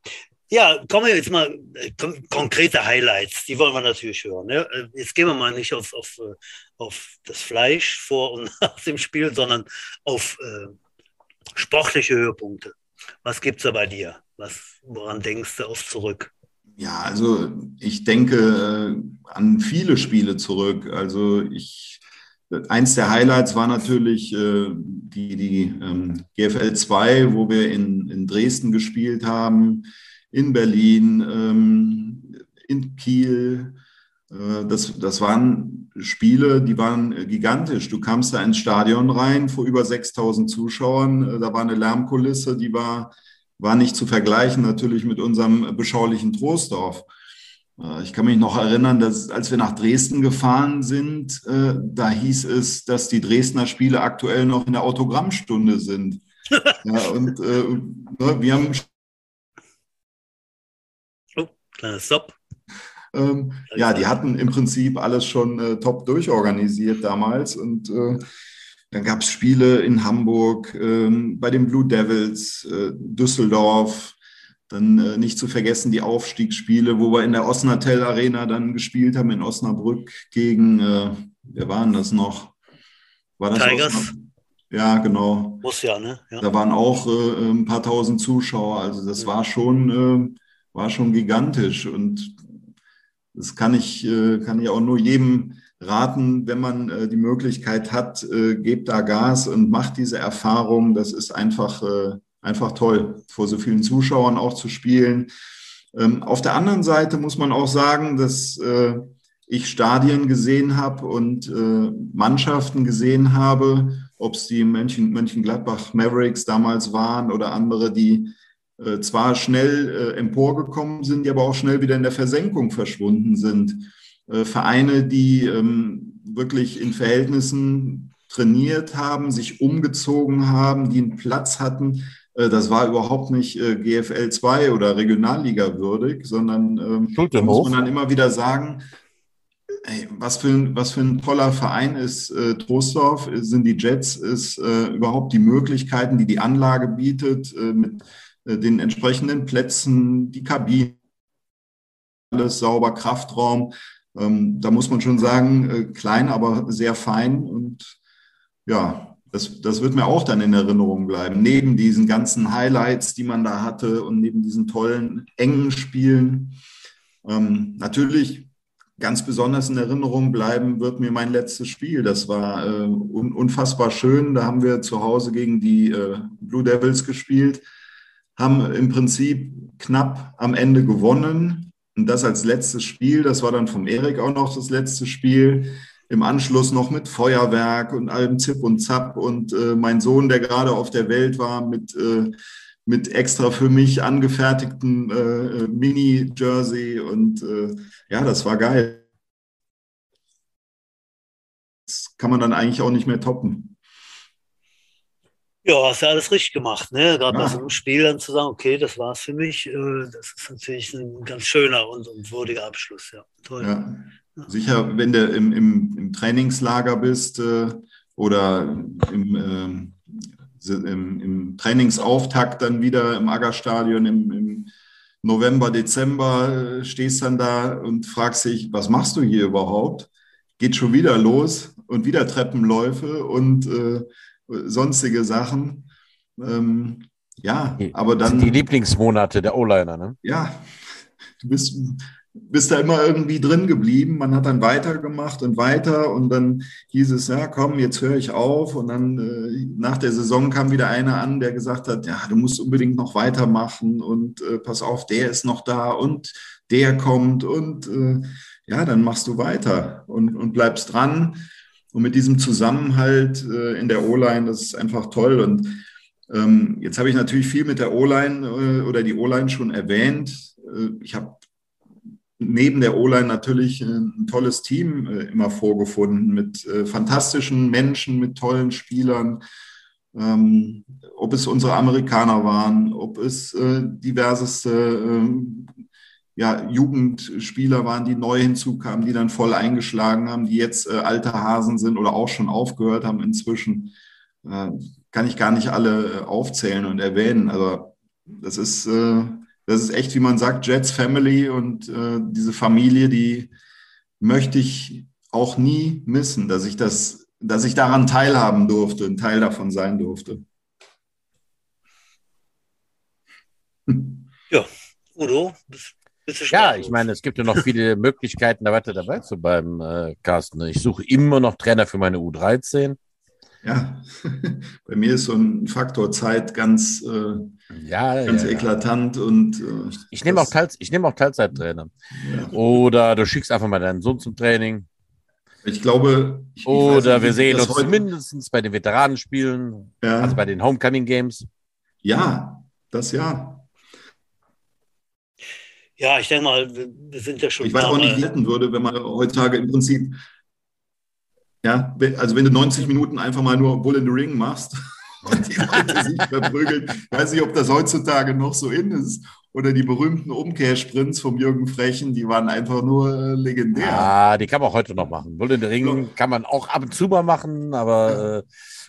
[SPEAKER 1] Ja, kommen wir jetzt mal äh, kon konkrete Highlights, die wollen wir natürlich hören. Ne? Äh, Jetzt gehen wir mal nicht auf, auf, äh, auf das Fleisch vor und nach dem Spiel, sondern auf äh, sportliche Höhepunkte. Was gibt's da bei dir? Was, woran denkst du oft zurück?
[SPEAKER 3] Ja, also ich denke an viele Spiele zurück. Also ich, eins der Highlights war natürlich äh, die, die ähm, GFL 2, wo wir in, in Dresden gespielt haben, in Berlin, ähm, in Kiel. Äh, das, das waren Spiele, die waren gigantisch. Du kamst da ins Stadion rein vor über 6000 Zuschauern. Äh, Da war eine Lärmkulisse, die war war nicht zu vergleichen natürlich mit unserem beschaulichen Troisdorf. Äh, Ich kann mich noch erinnern, dass als wir nach Dresden gefahren sind, da hieß es, dass die Dresdner Spiele aktuell noch in der Autogrammstunde sind. ja, und äh, ne, wir haben
[SPEAKER 1] Kleines Stopp.
[SPEAKER 3] ähm, ja, die hatten im Prinzip alles schon äh, top durchorganisiert damals und äh, dann gab es Spiele in Hamburg, ähm, bei den Blue Devils, äh, Düsseldorf, dann äh, nicht zu vergessen die Aufstiegsspiele, wo wir in der Osnatel Arena dann gespielt haben, in Osnabrück gegen, äh, wer waren das noch? War das
[SPEAKER 1] Tigers.
[SPEAKER 3] Osnab- Ja, genau.
[SPEAKER 1] Muss ja, ne? Ja.
[SPEAKER 3] Da waren auch äh, ein paar tausend Zuschauer. Also das war schon, war schon gigantisch. Und das kann ich, äh, kann ich auch nur jedem raten, wenn man äh, die Möglichkeit hat, äh, gebt da Gas und macht diese Erfahrung. Das ist einfach, einfach toll, vor so vielen Zuschauern auch zu spielen. Ähm, auf der anderen Seite muss man auch sagen, dass ich Stadien gesehen habe und Mannschaften gesehen habe, ob es die Mönchen, Mönchengladbach Mavericks damals waren oder andere, die äh, zwar schnell äh, emporgekommen sind, die aber auch schnell wieder in der Versenkung verschwunden sind. Äh, Vereine, die ähm, wirklich in Verhältnissen trainiert haben, sich umgezogen haben, die einen Platz hatten. Äh, das war überhaupt nicht äh, GFL 2 oder Regionalliga würdig, sondern ähm, muss man dann immer wieder sagen, ey, was, für ein, was für ein toller Verein ist äh, Troisdorf, sind die Jets, ist äh, überhaupt die Möglichkeiten, die die Anlage bietet, äh, mit den entsprechenden Plätzen, die Kabine, alles sauber, Kraftraum. Ähm, da muss man schon sagen, äh, klein, aber sehr fein. Und ja, das, das wird mir auch dann in Erinnerung bleiben. Neben diesen ganzen Highlights, die man da hatte und neben diesen tollen, engen Spielen. Ähm, natürlich ganz besonders in Erinnerung bleiben wird mir mein letztes Spiel. Das war äh, un unfassbar schön. Da haben wir zu Hause gegen die äh, Blue Devils gespielt haben im Prinzip knapp am Ende gewonnen. Und das als letztes Spiel, das war dann vom Erik auch noch das letzte Spiel. Im Anschluss noch mit Feuerwerk und allem Zip und Zap. Und äh, mein Sohn, der gerade auf der Welt war, mit, äh, mit extra für mich angefertigtem äh, Mini-Jersey. Und äh, ja, das war geil. Das kann man dann eigentlich auch nicht mehr toppen.
[SPEAKER 1] Ja, hast ja alles richtig gemacht, ne? Gerade ja. bei so einem Spiel dann zu sagen, okay, das war's für mich, äh, das ist natürlich ein ganz schöner und, und würdiger Abschluss, ja.
[SPEAKER 3] Toll. Ja. Ja. Sicher, wenn du im, im, im Trainingslager bist äh, oder im, äh, im, im, Trainingsauftakt dann wieder im Aggerstadion im, im November, Dezember äh, stehst dann da und fragst dich, was machst du hier überhaupt? Geht schon wieder los und wieder Treppenläufe und äh, sonstige Sachen. Ähm, ja, aber dann.
[SPEAKER 2] Die Lieblingsmonate der O-Liner, ne?
[SPEAKER 3] Ja, du bist, bist da immer irgendwie drin geblieben. Man hat dann weitergemacht und weiter und dann hieß es, ja, komm, jetzt höre ich auf. Und dann äh, nach der Saison kam wieder einer an, der gesagt hat, ja, du musst unbedingt noch weitermachen und äh, pass auf, der ist noch da und der kommt und äh, ja, dann machst du weiter und, und bleibst dran. Und mit diesem Zusammenhalt äh, in der O-Line, das ist einfach toll. Und ähm, jetzt habe ich natürlich viel mit der O-Line äh, oder die O-Line schon erwähnt. Äh, ich habe neben der O-Line natürlich ein tolles Team immer vorgefunden mit fantastischen Menschen, mit tollen Spielern. Ähm, ob es unsere Amerikaner waren, ob es diverseste ähm, ja, Jugendspieler waren, die neu hinzukamen, die dann voll eingeschlagen haben, die jetzt äh, alte Hasen sind oder auch schon aufgehört haben inzwischen. Äh, kann ich gar nicht alle äh, aufzählen und erwähnen. Also das ist, äh, das ist echt, wie man sagt, Jets Family und äh, diese Familie, die möchte ich auch nie missen, dass ich das, dass ich daran teilhaben durfte, ein Teil davon sein durfte.
[SPEAKER 1] Ja, Udo,
[SPEAKER 2] ja, ich meine, es gibt ja noch viele Möglichkeiten, da weiter dabei zu bleiben, äh, Carsten. Ich suche immer noch Trainer für meine U13.
[SPEAKER 3] Ja, bei mir ist so ein Faktor Zeit ganz, äh, ja, ganz ja, eklatant ja. und
[SPEAKER 2] äh, ich, ich nehme auch, Teils, nehm auch Teilzeittrainer. Ja. Oder du schickst einfach mal deinen Sohn zum Training.
[SPEAKER 3] Ich glaube. Ich,
[SPEAKER 2] Oder nicht, wir sehen uns mindestens bei den Veteranenspielen, also bei den Homecoming Games.
[SPEAKER 3] Ja, das ja.
[SPEAKER 1] Ja, ich denke mal, wir sind ja schon.
[SPEAKER 3] Ich weiß auch nicht, wie retten würde, wenn man heutzutage im Prinzip, ja, also wenn du 90 Minuten einfach mal nur Bull in the Ring machst und die Leute sich verprügeln, weiß nicht, ob das heutzutage noch so in ist. Oder die berühmten Umkehrsprints vom Jürgen Frechen, die waren einfach nur äh, legendär.
[SPEAKER 2] Ja, die kann man heute noch machen. Bull in the Ring kann man auch ab und zu mal machen, aber. Ja. Äh,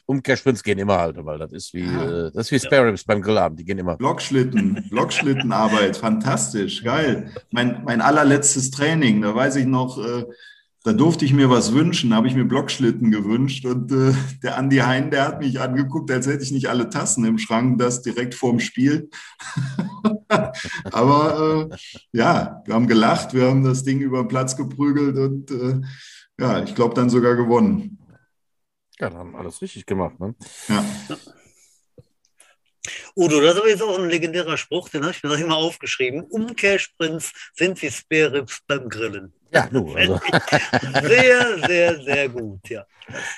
[SPEAKER 2] Umkehrsprints gehen immer halt, weil das ist wie, ja. äh, das ist wie Spare Ribs beim Grillabend, die gehen immer.
[SPEAKER 3] Blockschlitten, Blockschlittenarbeit, fantastisch, geil. Mein, mein allerletztes Training, da weiß ich noch, äh, da durfte ich mir was wünschen, da habe ich mir Blockschlitten gewünscht und äh, der Andi Hein, der hat mich angeguckt, als hätte ich nicht alle Tassen im Schrank, das direkt vorm Spiel. Aber äh, ja, wir haben gelacht, wir haben das Ding über den Platz geprügelt und äh, ja, ich glaube dann sogar gewonnen.
[SPEAKER 2] Ja, dann haben alles richtig gemacht. Ne?
[SPEAKER 3] Ja.
[SPEAKER 1] Udo, das ist jetzt auch ein legendärer Spruch, den habe ich mir noch immer aufgeschrieben. Umkehrsprints sind wie Sparrows beim Grillen.
[SPEAKER 2] Ja, nu, also.
[SPEAKER 1] Sehr, sehr, sehr gut, ja.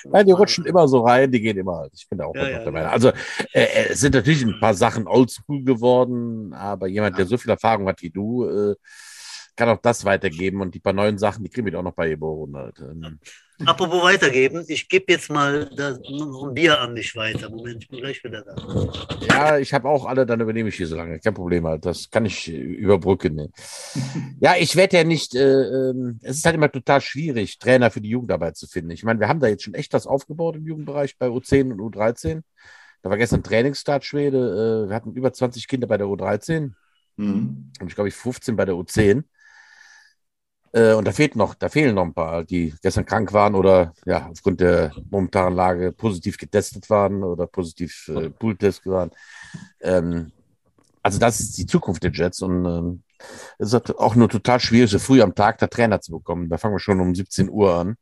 [SPEAKER 2] Ja, die rutschen immer so rein, die gehen immer. Ich bin da auch
[SPEAKER 1] Ja, ja.
[SPEAKER 2] Meinung. Also, äh, äh, es sind natürlich ein paar Sachen oldschool geworden, aber jemand, der so viel Erfahrung hat wie du, äh, kann auch das weitergeben und die paar neuen Sachen, die kriegen wir auch noch bei Ebo 100. Ähm,
[SPEAKER 1] Apropos weitergeben, ich gebe jetzt mal da noch ein Bier an dich weiter. Moment, ich bin gleich wieder da.
[SPEAKER 2] Ja, ich habe auch alle, dann übernehme ich hier so lange. Kein Problem, halt. das kann ich äh, überbrücken. Ne? ja, ich werde ja nicht, äh, ähm, es ist halt immer total schwierig, Trainer für die Jugendarbeit zu finden. Ich meine, wir haben da jetzt schon echt was aufgebaut im Jugendbereich bei U10 und U13. Da war gestern Trainingsstart Schwede. Äh, wir hatten über 20 Kinder bei der U13
[SPEAKER 3] Mhm.
[SPEAKER 2] und ich glaube ich 15 bei der U10. Äh, und da fehlt noch, da fehlen noch ein paar, die gestern krank waren oder ja, aufgrund der momentanen Lage positiv getestet waren oder positiv äh, Pooltest waren. Ähm, also das ist die Zukunft der Jets und ähm, es ist auch nur total schwierig, so früh am Tag da Trainer zu bekommen. Da fangen wir schon um 17 Uhr an.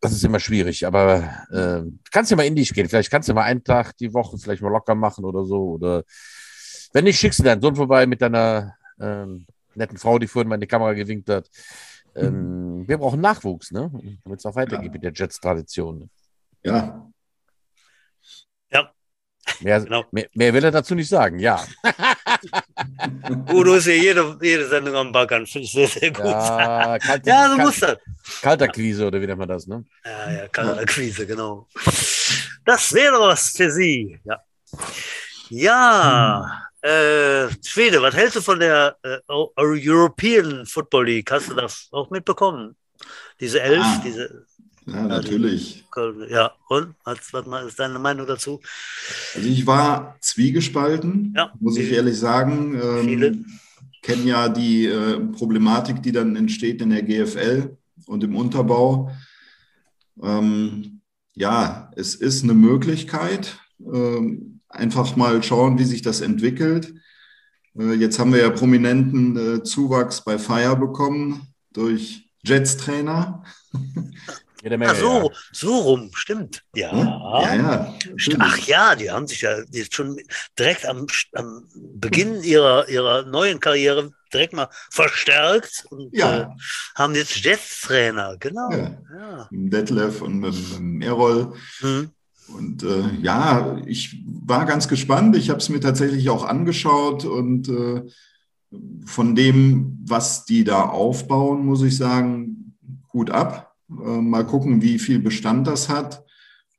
[SPEAKER 2] Das ist immer schwierig, aber äh, kannst ja mal in dich gehen. Vielleicht kannst du mal einen Tag die Woche vielleicht mal locker machen oder so. Oder wenn nicht, schickst du deinen Sohn vorbei mit deiner ähm, netten Frau, die vorhin mal in die Kamera gewinkt hat. Ähm, wir brauchen Nachwuchs, ne? Damit es auch weitergeht
[SPEAKER 3] Ja.
[SPEAKER 2] mit der Jets-Tradition.
[SPEAKER 3] Ja,
[SPEAKER 2] Mehr,
[SPEAKER 1] Genau.
[SPEAKER 2] mehr, mehr will er dazu nicht sagen, ja.
[SPEAKER 1] Udo ist ja jede, jede Sendung am Baggern, finde ich sehr, sehr gut. Ja,
[SPEAKER 2] Ja, kalte,
[SPEAKER 1] so
[SPEAKER 2] kal-
[SPEAKER 1] muss das.
[SPEAKER 2] kalter Quise oder wie nennt man das, ne?
[SPEAKER 1] Ja, ja, Kalakquise, genau. Das wäre was für Sie. Ja, ja äh, Schwede, was hältst du von der äh, Eu- European Football League? Hast du das auch mitbekommen? Diese elf,
[SPEAKER 3] Ah.
[SPEAKER 1] diese,
[SPEAKER 3] ja natürlich.
[SPEAKER 1] ja, und? Was, was ist deine Meinung dazu?
[SPEAKER 3] Also ich war zwiegespalten,
[SPEAKER 1] Ja.
[SPEAKER 3] muss ich ehrlich sagen.
[SPEAKER 1] Viele.
[SPEAKER 3] Ähm, kennen ja die äh, Problematik, die dann entsteht in der GFL und im Unterbau. Ähm, ja, es ist eine Möglichkeit. Ähm, einfach mal schauen, wie sich das entwickelt. Äh, jetzt haben wir ja prominenten äh, Zuwachs bei Fire bekommen durch Jets-Trainer.
[SPEAKER 2] Jede Menge.
[SPEAKER 1] Ach so,
[SPEAKER 2] ja.
[SPEAKER 1] so rum, stimmt. Ja.
[SPEAKER 3] Hm? Ja, ja.
[SPEAKER 1] St- Ach ja, die haben sich ja jetzt schon direkt am, am Beginn ihrer, ihrer neuen Karriere direkt mal verstärkt und
[SPEAKER 3] Ja.
[SPEAKER 1] äh, haben jetzt Jets-Trainer, genau.
[SPEAKER 3] Ja. Detlef und mit, mit Errol.
[SPEAKER 1] Hm.
[SPEAKER 3] Und äh, ja, ich war ganz gespannt. Ich habe es mir tatsächlich auch angeschaut und äh, von dem, was die da aufbauen, muss ich sagen, Hut ab. Äh, mal gucken, wie viel Bestand das hat.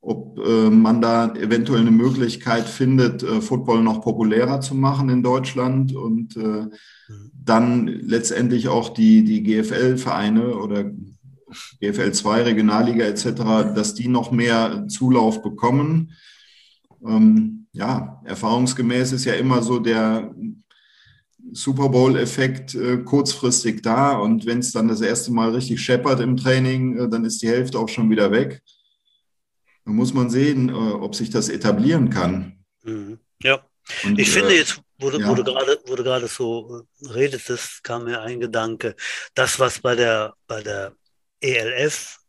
[SPEAKER 3] Ob äh, man da eventuell eine Möglichkeit findet, äh, Football noch populärer zu machen in Deutschland und äh, dann letztendlich auch die, die GFL-Vereine oder GFL 2, Regionalliga etc., dass die noch mehr Zulauf bekommen. Ähm, ja, erfahrungsgemäß ist ja immer so der Super Bowl-Effekt äh, kurzfristig da und wenn es dann das erste Mal richtig scheppert im Training, äh, dann ist die Hälfte auch schon wieder weg. Da muss man sehen, äh, ob sich das etablieren kann.
[SPEAKER 1] Mhm. Ja,
[SPEAKER 3] Und,
[SPEAKER 1] ich finde
[SPEAKER 3] äh,
[SPEAKER 1] jetzt, wo du,
[SPEAKER 3] ja.
[SPEAKER 1] wo du gerade, wo du gerade so äh, redetest, kam mir ein Gedanke, das, was bei der, bei der ELF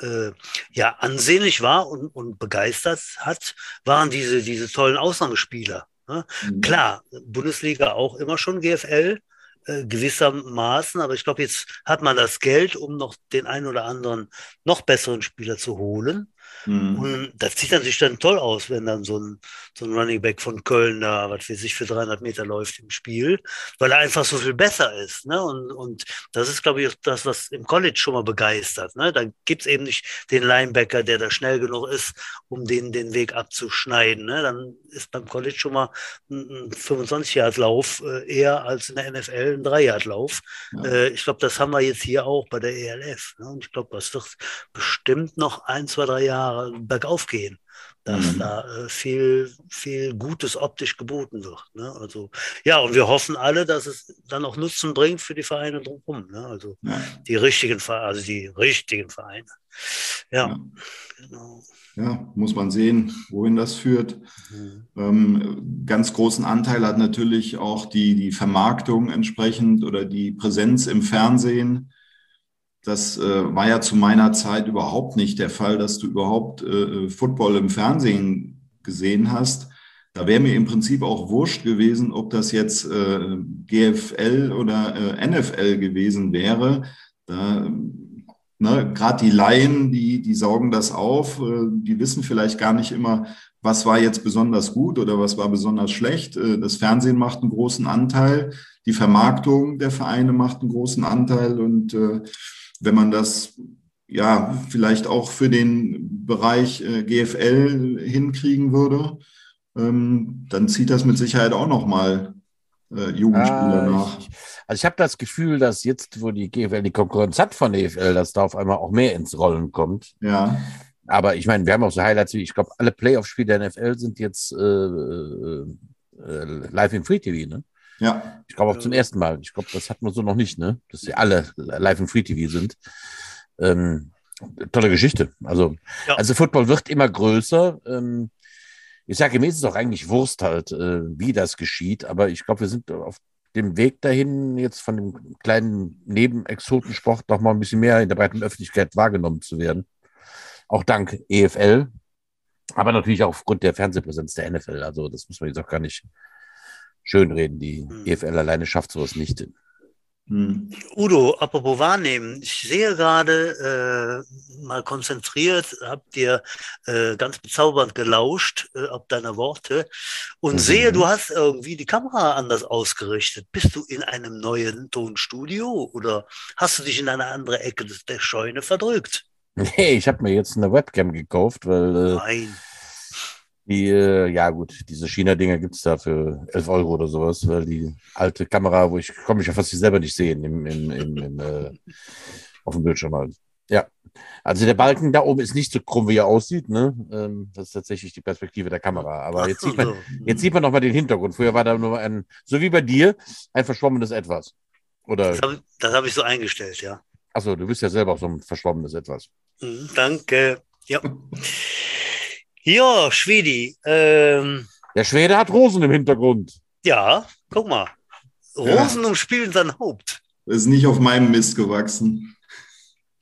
[SPEAKER 1] äh, ja ansehnlich war und, und begeistert hat, waren diese, diese tollen Ausnahmespieler. Ne?
[SPEAKER 3] Mhm.
[SPEAKER 1] Klar, Bundesliga auch immer schon GFL, äh, gewissermaßen, aber ich glaube, jetzt hat man das Geld, um noch den einen oder anderen noch besseren Spieler zu holen.
[SPEAKER 3] Mhm.
[SPEAKER 1] Und das sieht natürlich dann toll aus, wenn dann so ein, so ein Running Back von Köln da, was weiß ich, für 300 Meter läuft im Spiel, weil er einfach so viel besser ist. Ne? Und, und das ist, glaube ich, das, was im College schon mal begeistert. Ne? Da gibt's eben nicht den Linebacker, der da schnell genug ist, um den, den Weg abzuschneiden. Ne? Dann ist beim College schon mal ein, ein 25-Yard-Lauf äh, eher als in der NFL ein 3-Yard-Lauf.
[SPEAKER 3] Ja.
[SPEAKER 1] Äh, ich glaube, das haben wir jetzt hier auch bei der ELF. Ne? Und ich glaube, das wird bestimmt noch ein, zwei, drei Jahre bergauf gehen, dass
[SPEAKER 3] Mhm.
[SPEAKER 1] da äh, viel, viel Gutes optisch geboten wird. Ne? Also ja, und wir hoffen alle, dass es dann auch Nutzen bringt für die Vereine drumherum. Ne? Also
[SPEAKER 3] Ja.
[SPEAKER 1] die richtigen Vereine, also die richtigen Vereine. Ja,
[SPEAKER 3] Ja.
[SPEAKER 1] genau.
[SPEAKER 3] ja, muss man sehen, wohin das führt.
[SPEAKER 1] Mhm.
[SPEAKER 3] Ähm, ganz großen Anteil hat natürlich auch die, die Vermarktung entsprechend oder die Präsenz im Fernsehen. Das äh, war ja zu meiner Zeit überhaupt nicht der Fall, dass du überhaupt äh, Football im Fernsehen gesehen hast. da wäre mir im Prinzip auch wurscht gewesen, ob das jetzt äh, GFL oder äh, NFL gewesen wäre. Da, ne, Gerade die Laien, die, die saugen das auf, äh, die wissen vielleicht gar nicht immer, was war jetzt besonders gut oder was war besonders schlecht. Äh, das Fernsehen macht einen großen Anteil, die Vermarktung der Vereine macht einen großen Anteil und äh, wenn man das ja vielleicht auch für den Bereich äh, GFL hinkriegen würde, ähm, dann zieht das mit Sicherheit auch nochmal äh, Jugendspieler ah, nach.
[SPEAKER 2] Ich, also ich habe das Gefühl, dass jetzt, wo die GFL die Konkurrenz hat von der EFL, dass da auf einmal auch mehr ins Rollen kommt.
[SPEAKER 3] Ja.
[SPEAKER 2] Aber ich meine, wir haben auch so Highlights wie, ich glaube, alle Playoff-Spiele der NFL sind jetzt äh, äh, äh, live im Free TV, ne?
[SPEAKER 3] Ja.
[SPEAKER 2] Ich glaube auch zum ersten Mal. Ich glaube, das hat man so noch nicht, ne? Dass sie alle live im Free TV sind. Ähm, tolle Geschichte. Also, ja. also Football wird immer größer. Ähm, ich sage, mir ist es auch eigentlich Wurst halt, äh, wie das geschieht, aber ich glaube, wir sind auf dem Weg dahin, jetzt von dem kleinen Nebenexotensport noch mal ein bisschen mehr in der breiten Öffentlichkeit wahrgenommen zu werden. Auch dank EFL, aber natürlich auch aufgrund der Fernsehpräsenz der NFL. Also, das muss man jetzt auch gar nicht schönreden. Die hm. EFL alleine schafft sowas nicht.
[SPEAKER 1] Hm. Udo, apropos wahrnehmen, ich sehe gerade äh, mal konzentriert, habt ihr äh, ganz bezaubernd gelauscht äh, auf deine Worte und mhm. sehe, du hast irgendwie die Kamera anders ausgerichtet. Bist du in einem neuen Tonstudio oder hast du dich in eine andere Ecke der Scheune verdrückt?
[SPEAKER 2] Nee, ich habe mir jetzt eine Webcam gekauft, weil äh,
[SPEAKER 1] Nein.
[SPEAKER 2] Die, äh, ja gut, diese China-Dinger gibt es da für 11 Euro oder sowas, weil die alte Kamera, wo ich komme ich ja fast selber nicht sehen im, im, im, im äh, auf dem Bildschirm halt. Ja, also der Balken da oben ist nicht so krumm, wie er aussieht. Ne? Ähm, das ist tatsächlich die Perspektive der Kamera. Aber jetzt sieht man, jetzt sieht man noch mal den Hintergrund. Früher war da nur ein, so wie bei dir, ein verschwommenes Etwas. Oder?
[SPEAKER 1] Das habe hab ich so eingestellt, ja.
[SPEAKER 2] Achso, du bist ja selber auch so ein verschwommenes Etwas.
[SPEAKER 1] Mhm, danke. Ja. Ja, Schwedi. Ähm,
[SPEAKER 2] der Schwede hat Rosen im Hintergrund.
[SPEAKER 1] Ja, guck mal. Rosen ja. umspielen sein Haupt.
[SPEAKER 3] Das ist nicht auf meinem Mist gewachsen.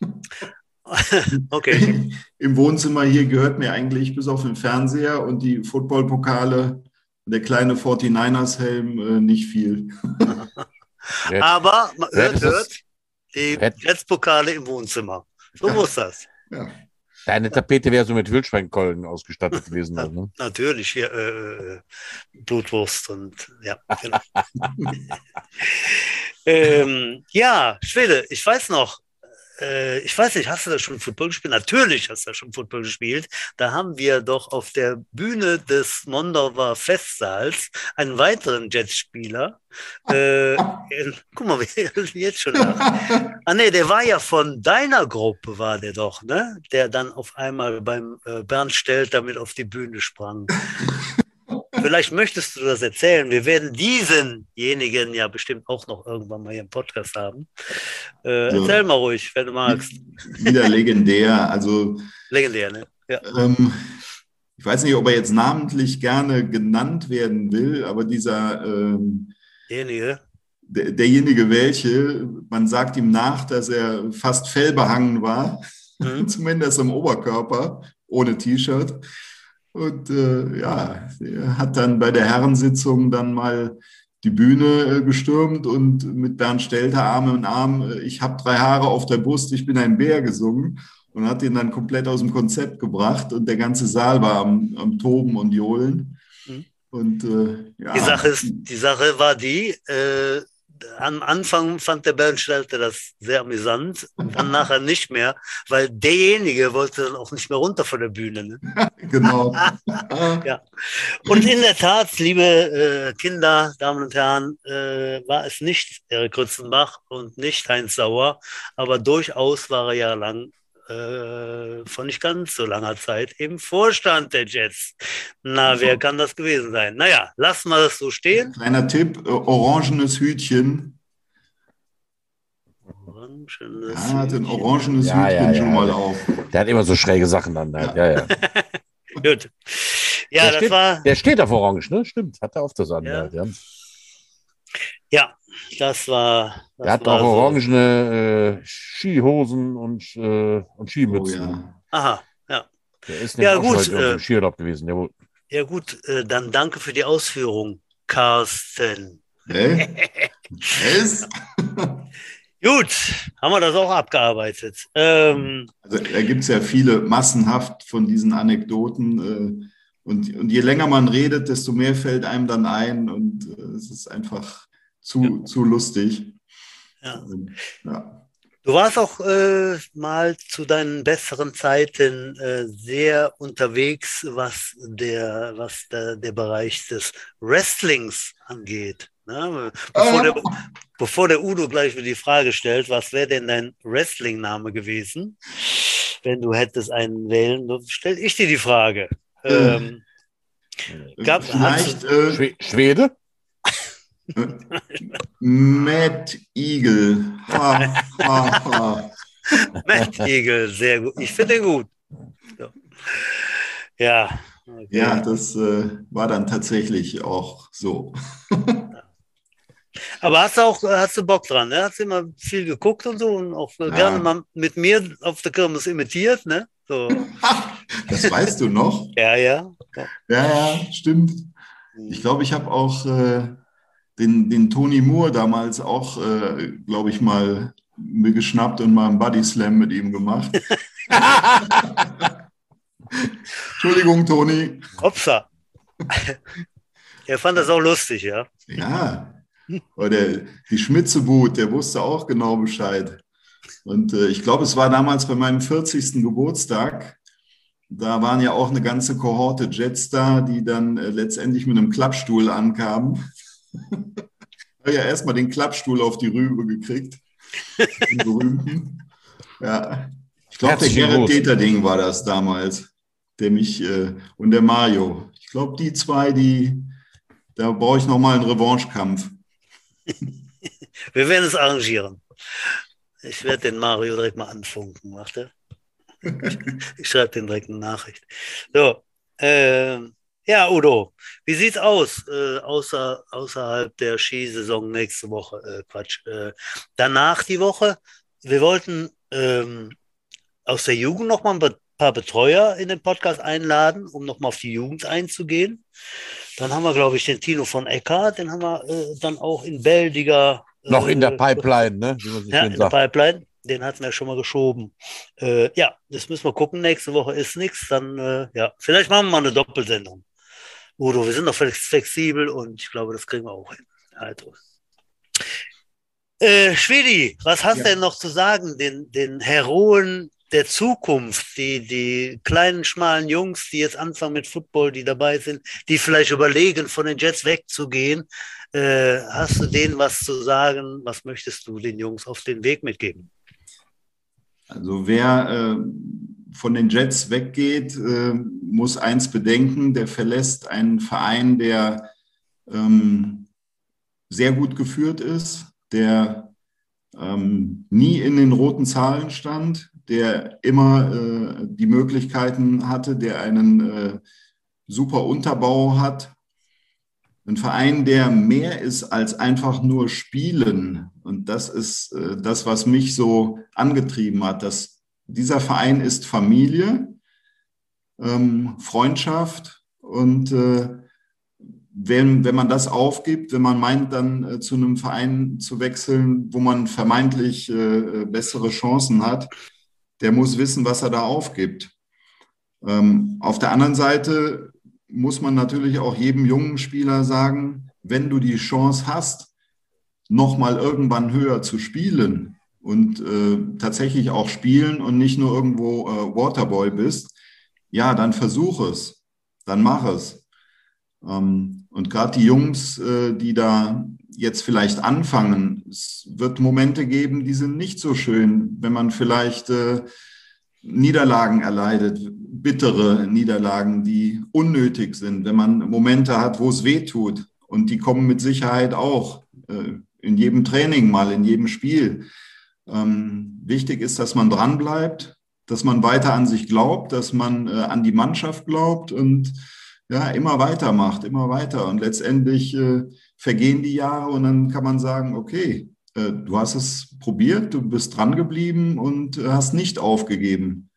[SPEAKER 1] okay.
[SPEAKER 3] Im Wohnzimmer hier gehört mir eigentlich bis auf den Fernseher und die Footballpokale und der kleine 49ers-Helm äh, nicht viel.
[SPEAKER 1] Aber man hört, hört die Netzpokale im Wohnzimmer. So ja. muss das.
[SPEAKER 3] Ja.
[SPEAKER 2] Deine Tapete wäre so mit Wildschweinkollen ausgestattet gewesen.
[SPEAKER 1] Na, ne? Natürlich, hier, äh, Blutwurst und ja, genau. ähm, ja, Schwede, ich weiß noch, äh, ich weiß nicht, hast du da schon Football gespielt? Natürlich hast du da schon Football gespielt. Da haben wir doch auf der Bühne des Mondorfer Festsaals einen weiteren Jetspieler. Äh, guck mal, jetzt schon nach. Ah nee, der war ja von deiner Gruppe, war der doch, ne? Der dann auf einmal beim äh, Bernd Stelt damit auf die Bühne sprang. Vielleicht möchtest du das erzählen. Wir werden diesenjenigen ja bestimmt auch noch irgendwann mal hier im Podcast haben. Äh, so. Erzähl mal ruhig, wenn du magst.
[SPEAKER 3] Wieder legendär. Also,
[SPEAKER 1] legendär, ne?
[SPEAKER 3] Ja. Ähm, ich weiß nicht, ob er jetzt namentlich gerne genannt werden will, aber dieser. Ähm,
[SPEAKER 1] derjenige.
[SPEAKER 3] Der, derjenige welche, man sagt ihm nach, dass er fast fellbehangen war, mhm. zumindest im Oberkörper, ohne T-Shirt. Und äh, ja, er hat dann bei der Herrensitzung dann mal die Bühne äh, gestürmt und mit Bernd Stelter Arm in Arm, äh, ich habe drei Haare auf der Brust, ich bin ein Bär gesungen und hat ihn dann komplett aus dem Konzept gebracht und der ganze Saal war am, am Toben und Johlen. Mhm. Und äh, ja.
[SPEAKER 1] Die Sache, ist, die Sache war die, äh, am Anfang fand der Bernstelter das sehr amüsant, dann nachher nicht mehr, weil derjenige wollte dann auch nicht mehr runter von der Bühne. Ne?
[SPEAKER 3] genau.
[SPEAKER 1] ja. Und in der Tat, liebe äh, Kinder, Damen und Herren, äh, war es nicht Erik Grützenbach und nicht Heinz Sauer, aber durchaus war er ja lang äh, von nicht ganz so langer Zeit im Vorstand der Jets. Na, wer kann das gewesen sein? Naja, lassen wir das so stehen.
[SPEAKER 3] Kleiner Tipp: äh, orangenes Hütchen.
[SPEAKER 1] Orangenes
[SPEAKER 3] ja, hat ein orangenes ja, Hütchen ja, schon mal auf.
[SPEAKER 2] Der hat immer so schräge Sachen dann. Halt. Ja, ja.
[SPEAKER 1] Gut. Ja,
[SPEAKER 2] der
[SPEAKER 1] das
[SPEAKER 2] steht,
[SPEAKER 1] war.
[SPEAKER 2] Der steht auf Orange, ne? Stimmt, hat er auf das an.
[SPEAKER 1] Ja.
[SPEAKER 2] Ja.
[SPEAKER 1] Das war. Das
[SPEAKER 2] er hat auch so. orangene äh, Skihosen und, äh, und Skimützen.
[SPEAKER 3] Oh, ja.
[SPEAKER 1] Aha, ja.
[SPEAKER 2] Der ist
[SPEAKER 1] ja,
[SPEAKER 2] gut,
[SPEAKER 1] äh,
[SPEAKER 2] im Skiurlaub gewesen, jawohl.
[SPEAKER 1] Ja gut, äh, dann danke für die Ausführung, Carsten.
[SPEAKER 3] Hä? Was?
[SPEAKER 1] Gut, haben wir das auch abgearbeitet. Ähm,
[SPEAKER 3] Also da gibt es ja viele massenhaft von diesen Anekdoten. Äh, und, und je länger man redet, desto mehr fällt einem dann ein. Und äh, es ist einfach zu, zu lustig.
[SPEAKER 1] ja.
[SPEAKER 3] Ja.
[SPEAKER 1] Du warst auch äh, mal zu deinen besseren Zeiten äh, sehr unterwegs, was der, was der, der Bereich des Wrestlings angeht. Ne? Bevor,
[SPEAKER 3] ja.
[SPEAKER 1] der, bevor der Udo gleich wieder die Frage stellt, was wäre denn dein Wrestling-Name gewesen, wenn du hättest einen wählen, dann stelle ich dir die Frage. Ähm, Gab-
[SPEAKER 3] Vielleicht äh,
[SPEAKER 2] Schwe Schwede?
[SPEAKER 3] Mad Eagle. Ha, ha, ha.
[SPEAKER 1] Matt Eagle, sehr gut. Ich finde ihn gut. Ja. okay.
[SPEAKER 3] Ja, das äh, war dann tatsächlich auch so.
[SPEAKER 1] Aber hast du auch, hast du Bock dran, ne? Hast du immer viel geguckt und so und auch
[SPEAKER 3] Ja.
[SPEAKER 1] gerne mal mit mir auf der Kirmes imitiert, ne? So.
[SPEAKER 3] Das weißt du noch?
[SPEAKER 1] Ja, ja.
[SPEAKER 3] Ja, ja, stimmt. Ich glaube, ich habe auch äh, den, den Tony Moore damals auch, äh, glaube ich, mal mir geschnappt und mal einen Body Slam mit ihm gemacht. Entschuldigung, Toni.
[SPEAKER 1] Hopsa. Er fand das auch lustig, ja.
[SPEAKER 3] Ja, oder die Schmitzebut, der wusste auch genau Bescheid. Und äh, ich glaube, es war damals bei meinem 40. Geburtstag. Da waren ja auch eine ganze Kohorte Jets da, die dann äh, letztendlich mit einem Klappstuhl ankamen. Ich habe ja erstmal den Klappstuhl auf die Rübe gekriegt. Den berühmten. Ja. Ich glaube, der Gerrit. Deterding war das damals, der mich äh, und der Mario. Ich glaube, die zwei, die, da brauche ich nochmal einen Revanchekampf.
[SPEAKER 1] Wir werden es arrangieren. Ich werde den Mario direkt mal anfunken, warte. Ich, ich schreibe den direkt eine Nachricht. So, ähm, ja, Udo, wie sieht's aus äh, außer, außerhalb der Skisaison nächste Woche? Äh, Quatsch. Äh, danach die Woche. Wir wollten ähm, aus der Jugend noch mal ein paar Betreuer in den Podcast einladen, um noch mal auf die Jugend einzugehen. Dann haben wir, glaube ich, den Tino von Eckhardt, den haben wir äh, dann auch in Beldiger.
[SPEAKER 2] Noch in der
[SPEAKER 1] äh,
[SPEAKER 2] Pipeline, ne?
[SPEAKER 1] Ja, in der
[SPEAKER 2] sagt.
[SPEAKER 1] Pipeline. Den hatten wir schon mal geschoben. Äh, ja, das müssen wir gucken. Nächste Woche ist nichts. Dann, äh, ja, vielleicht machen wir mal eine Doppelsendung. Udo, wir sind noch flex- flexibel und ich glaube, das kriegen wir auch hin. Also. Äh, Schwedi, was hast
[SPEAKER 3] Ja.
[SPEAKER 1] du denn noch zu sagen? Den, den Heroen der Zukunft, die, die kleinen, schmalen Jungs, die jetzt anfangen mit Football, die dabei sind, die vielleicht überlegen, von den Jets wegzugehen. Äh, hast du denen was zu sagen? Was möchtest du den Jungs auf den Weg mitgeben?
[SPEAKER 3] Also wer äh, von den Jets weggeht, äh, muss eins bedenken, der verlässt einen Verein, der ähm, sehr gut geführt ist, der ähm, nie in den roten Zahlen stand, der immer äh, die Möglichkeiten hatte, der einen äh, super Unterbau hat. Ein Verein, der mehr ist als einfach nur Spielen. Und das ist äh, das, was mich so angetrieben hat. Dass dieser Verein ist Familie, ähm, Freundschaft und äh, wenn, wenn man das aufgibt, wenn man meint, dann äh, zu einem Verein zu wechseln, wo man vermeintlich äh, bessere Chancen hat, der muss wissen, was er da aufgibt. Ähm, auf der anderen Seite muss man natürlich auch jedem jungen Spieler sagen, wenn du die Chance hast, nochmal irgendwann höher zu spielen und äh, tatsächlich auch spielen und nicht nur irgendwo äh, Waterboy bist, ja, dann versuch es, dann mach es. Ähm, und gerade die Jungs, äh, die da jetzt vielleicht anfangen, es wird Momente geben, die sind nicht so schön, wenn man vielleicht äh, Niederlagen erleidet, bittere Niederlagen, die unnötig sind, wenn man Momente hat, wo es weh tut. Und die kommen mit Sicherheit auch äh, in jedem Training mal, in jedem Spiel. Ähm, wichtig ist, dass man dranbleibt, dass man weiter an sich glaubt, dass man äh, an die Mannschaft glaubt und ja, immer weitermacht, immer weiter. Und letztendlich äh, vergehen die Jahre und dann kann man sagen, okay, äh, du hast es probiert, du bist dran geblieben und hast nicht aufgegeben.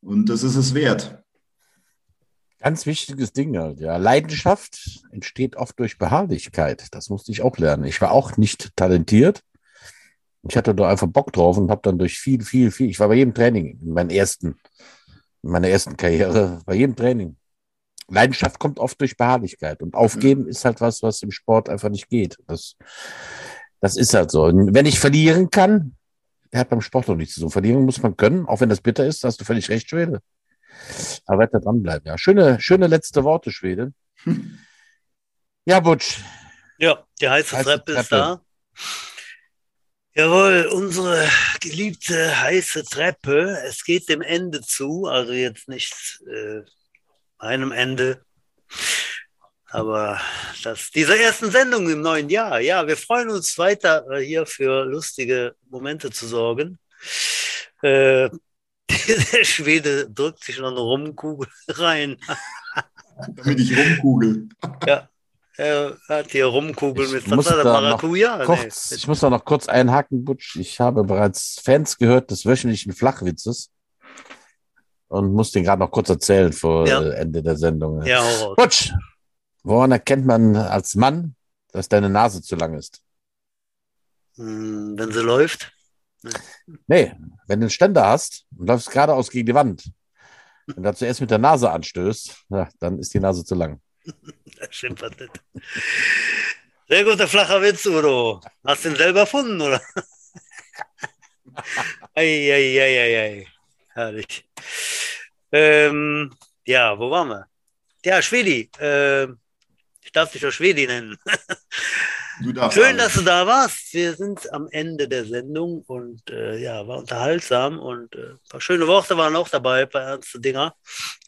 [SPEAKER 3] Und das ist es wert.
[SPEAKER 2] Ganz wichtiges Ding halt, ja. Leidenschaft entsteht oft durch Beharrlichkeit. Das musste ich auch lernen. Ich war auch nicht talentiert. Ich hatte da einfach Bock drauf und habe dann durch viel, viel, viel. Ich war bei jedem Training in meinen ersten, in meiner ersten Karriere, bei jedem Training. Leidenschaft kommt oft durch Beharrlichkeit und Aufgeben ist halt was, was im Sport einfach nicht geht. Das, das ist halt so. Und wenn ich verlieren kann, der hat beim Sport noch nichts zu tun. Verlieren muss man können, auch wenn das bitter ist, da hast du völlig recht, Schwede. Aber weiter dranbleiben, ja. Schöne, schöne letzte Worte, Schwede. Ja, Butsch.
[SPEAKER 1] Ja, die heiße,
[SPEAKER 2] Heiße
[SPEAKER 1] Treppe, ist
[SPEAKER 2] Treppe.
[SPEAKER 1] da. Jawohl, unsere geliebte heiße Treppe. Es geht dem Ende zu, also jetzt nicht äh, einem Ende, aber das, dieser ersten Sendung im neuen Jahr. Ja, wir freuen uns weiter äh, hier für lustige Momente zu sorgen. Äh, der Schwede drückt sich noch eine Rumkugel rein.
[SPEAKER 3] damit ich rumkugel.
[SPEAKER 1] Ja, er hat hier Rumkugeln
[SPEAKER 2] Ich
[SPEAKER 1] mit
[SPEAKER 2] noch
[SPEAKER 1] Maracuja? Nee,
[SPEAKER 2] Kurz,
[SPEAKER 1] mit-
[SPEAKER 2] ich muss da noch kurz einhaken, Butsch. Ich habe bereits Fans gehört des wöchentlichen Flachwitzes und muss den gerade noch kurz erzählen vor
[SPEAKER 1] Ja.
[SPEAKER 2] äh, Ende der Sendung.
[SPEAKER 1] Ja.
[SPEAKER 2] Butsch, woran erkennt man als Mann, dass deine Nase zu lang ist?
[SPEAKER 1] Hm, Wenn sie läuft.
[SPEAKER 2] Nee, wenn du einen Ständer hast und läufst geradeaus gegen die Wand und da zuerst mit der Nase anstößt, dann ist die Nase zu lang.
[SPEAKER 1] Das stimmt was nicht. Sehr guter flacher Witz, Udo. Hast du ihn selber erfunden, oder? Eieieiei. Herrlich. Ähm, ja, wo waren wir? Ja, Schwedi. Ähm, ich darf dich auch Schwedi nennen. Schön,
[SPEAKER 3] alles.
[SPEAKER 1] dass du da warst. Wir sind am Ende der Sendung und äh, ja, war unterhaltsam und äh, ein paar schöne Worte waren auch dabei, ein paar ernste Dinger.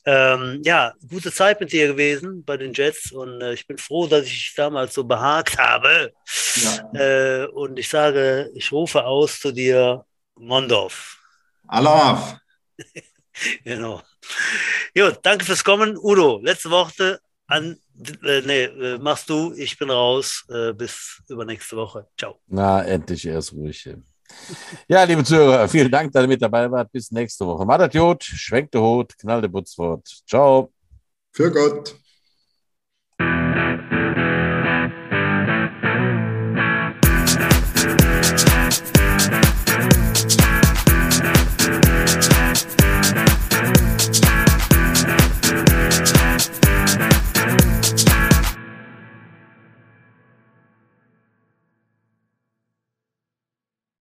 [SPEAKER 1] Ähm, ja, gute Zeit mit dir gewesen bei den Jets und äh, ich bin froh, dass ich dich damals so behagt habe.
[SPEAKER 3] Ja.
[SPEAKER 1] Äh, und ich sage, ich rufe aus zu dir, Mondorf.
[SPEAKER 3] Alaf.
[SPEAKER 1] Genau. Gut, danke fürs Kommen. Udo, letzte Worte an, äh, nee, äh, machst du, ich bin raus. Äh, bis übernächste Woche. Ciao.
[SPEAKER 2] Na, endlich erst ruhig. Ja, liebe Zuhörer, vielen Dank, dass ihr mit dabei wart. Bis nächste Woche. Macht Jod, schwenkt der Hut, knallt der Butzwort. Ciao.
[SPEAKER 3] Für Gott.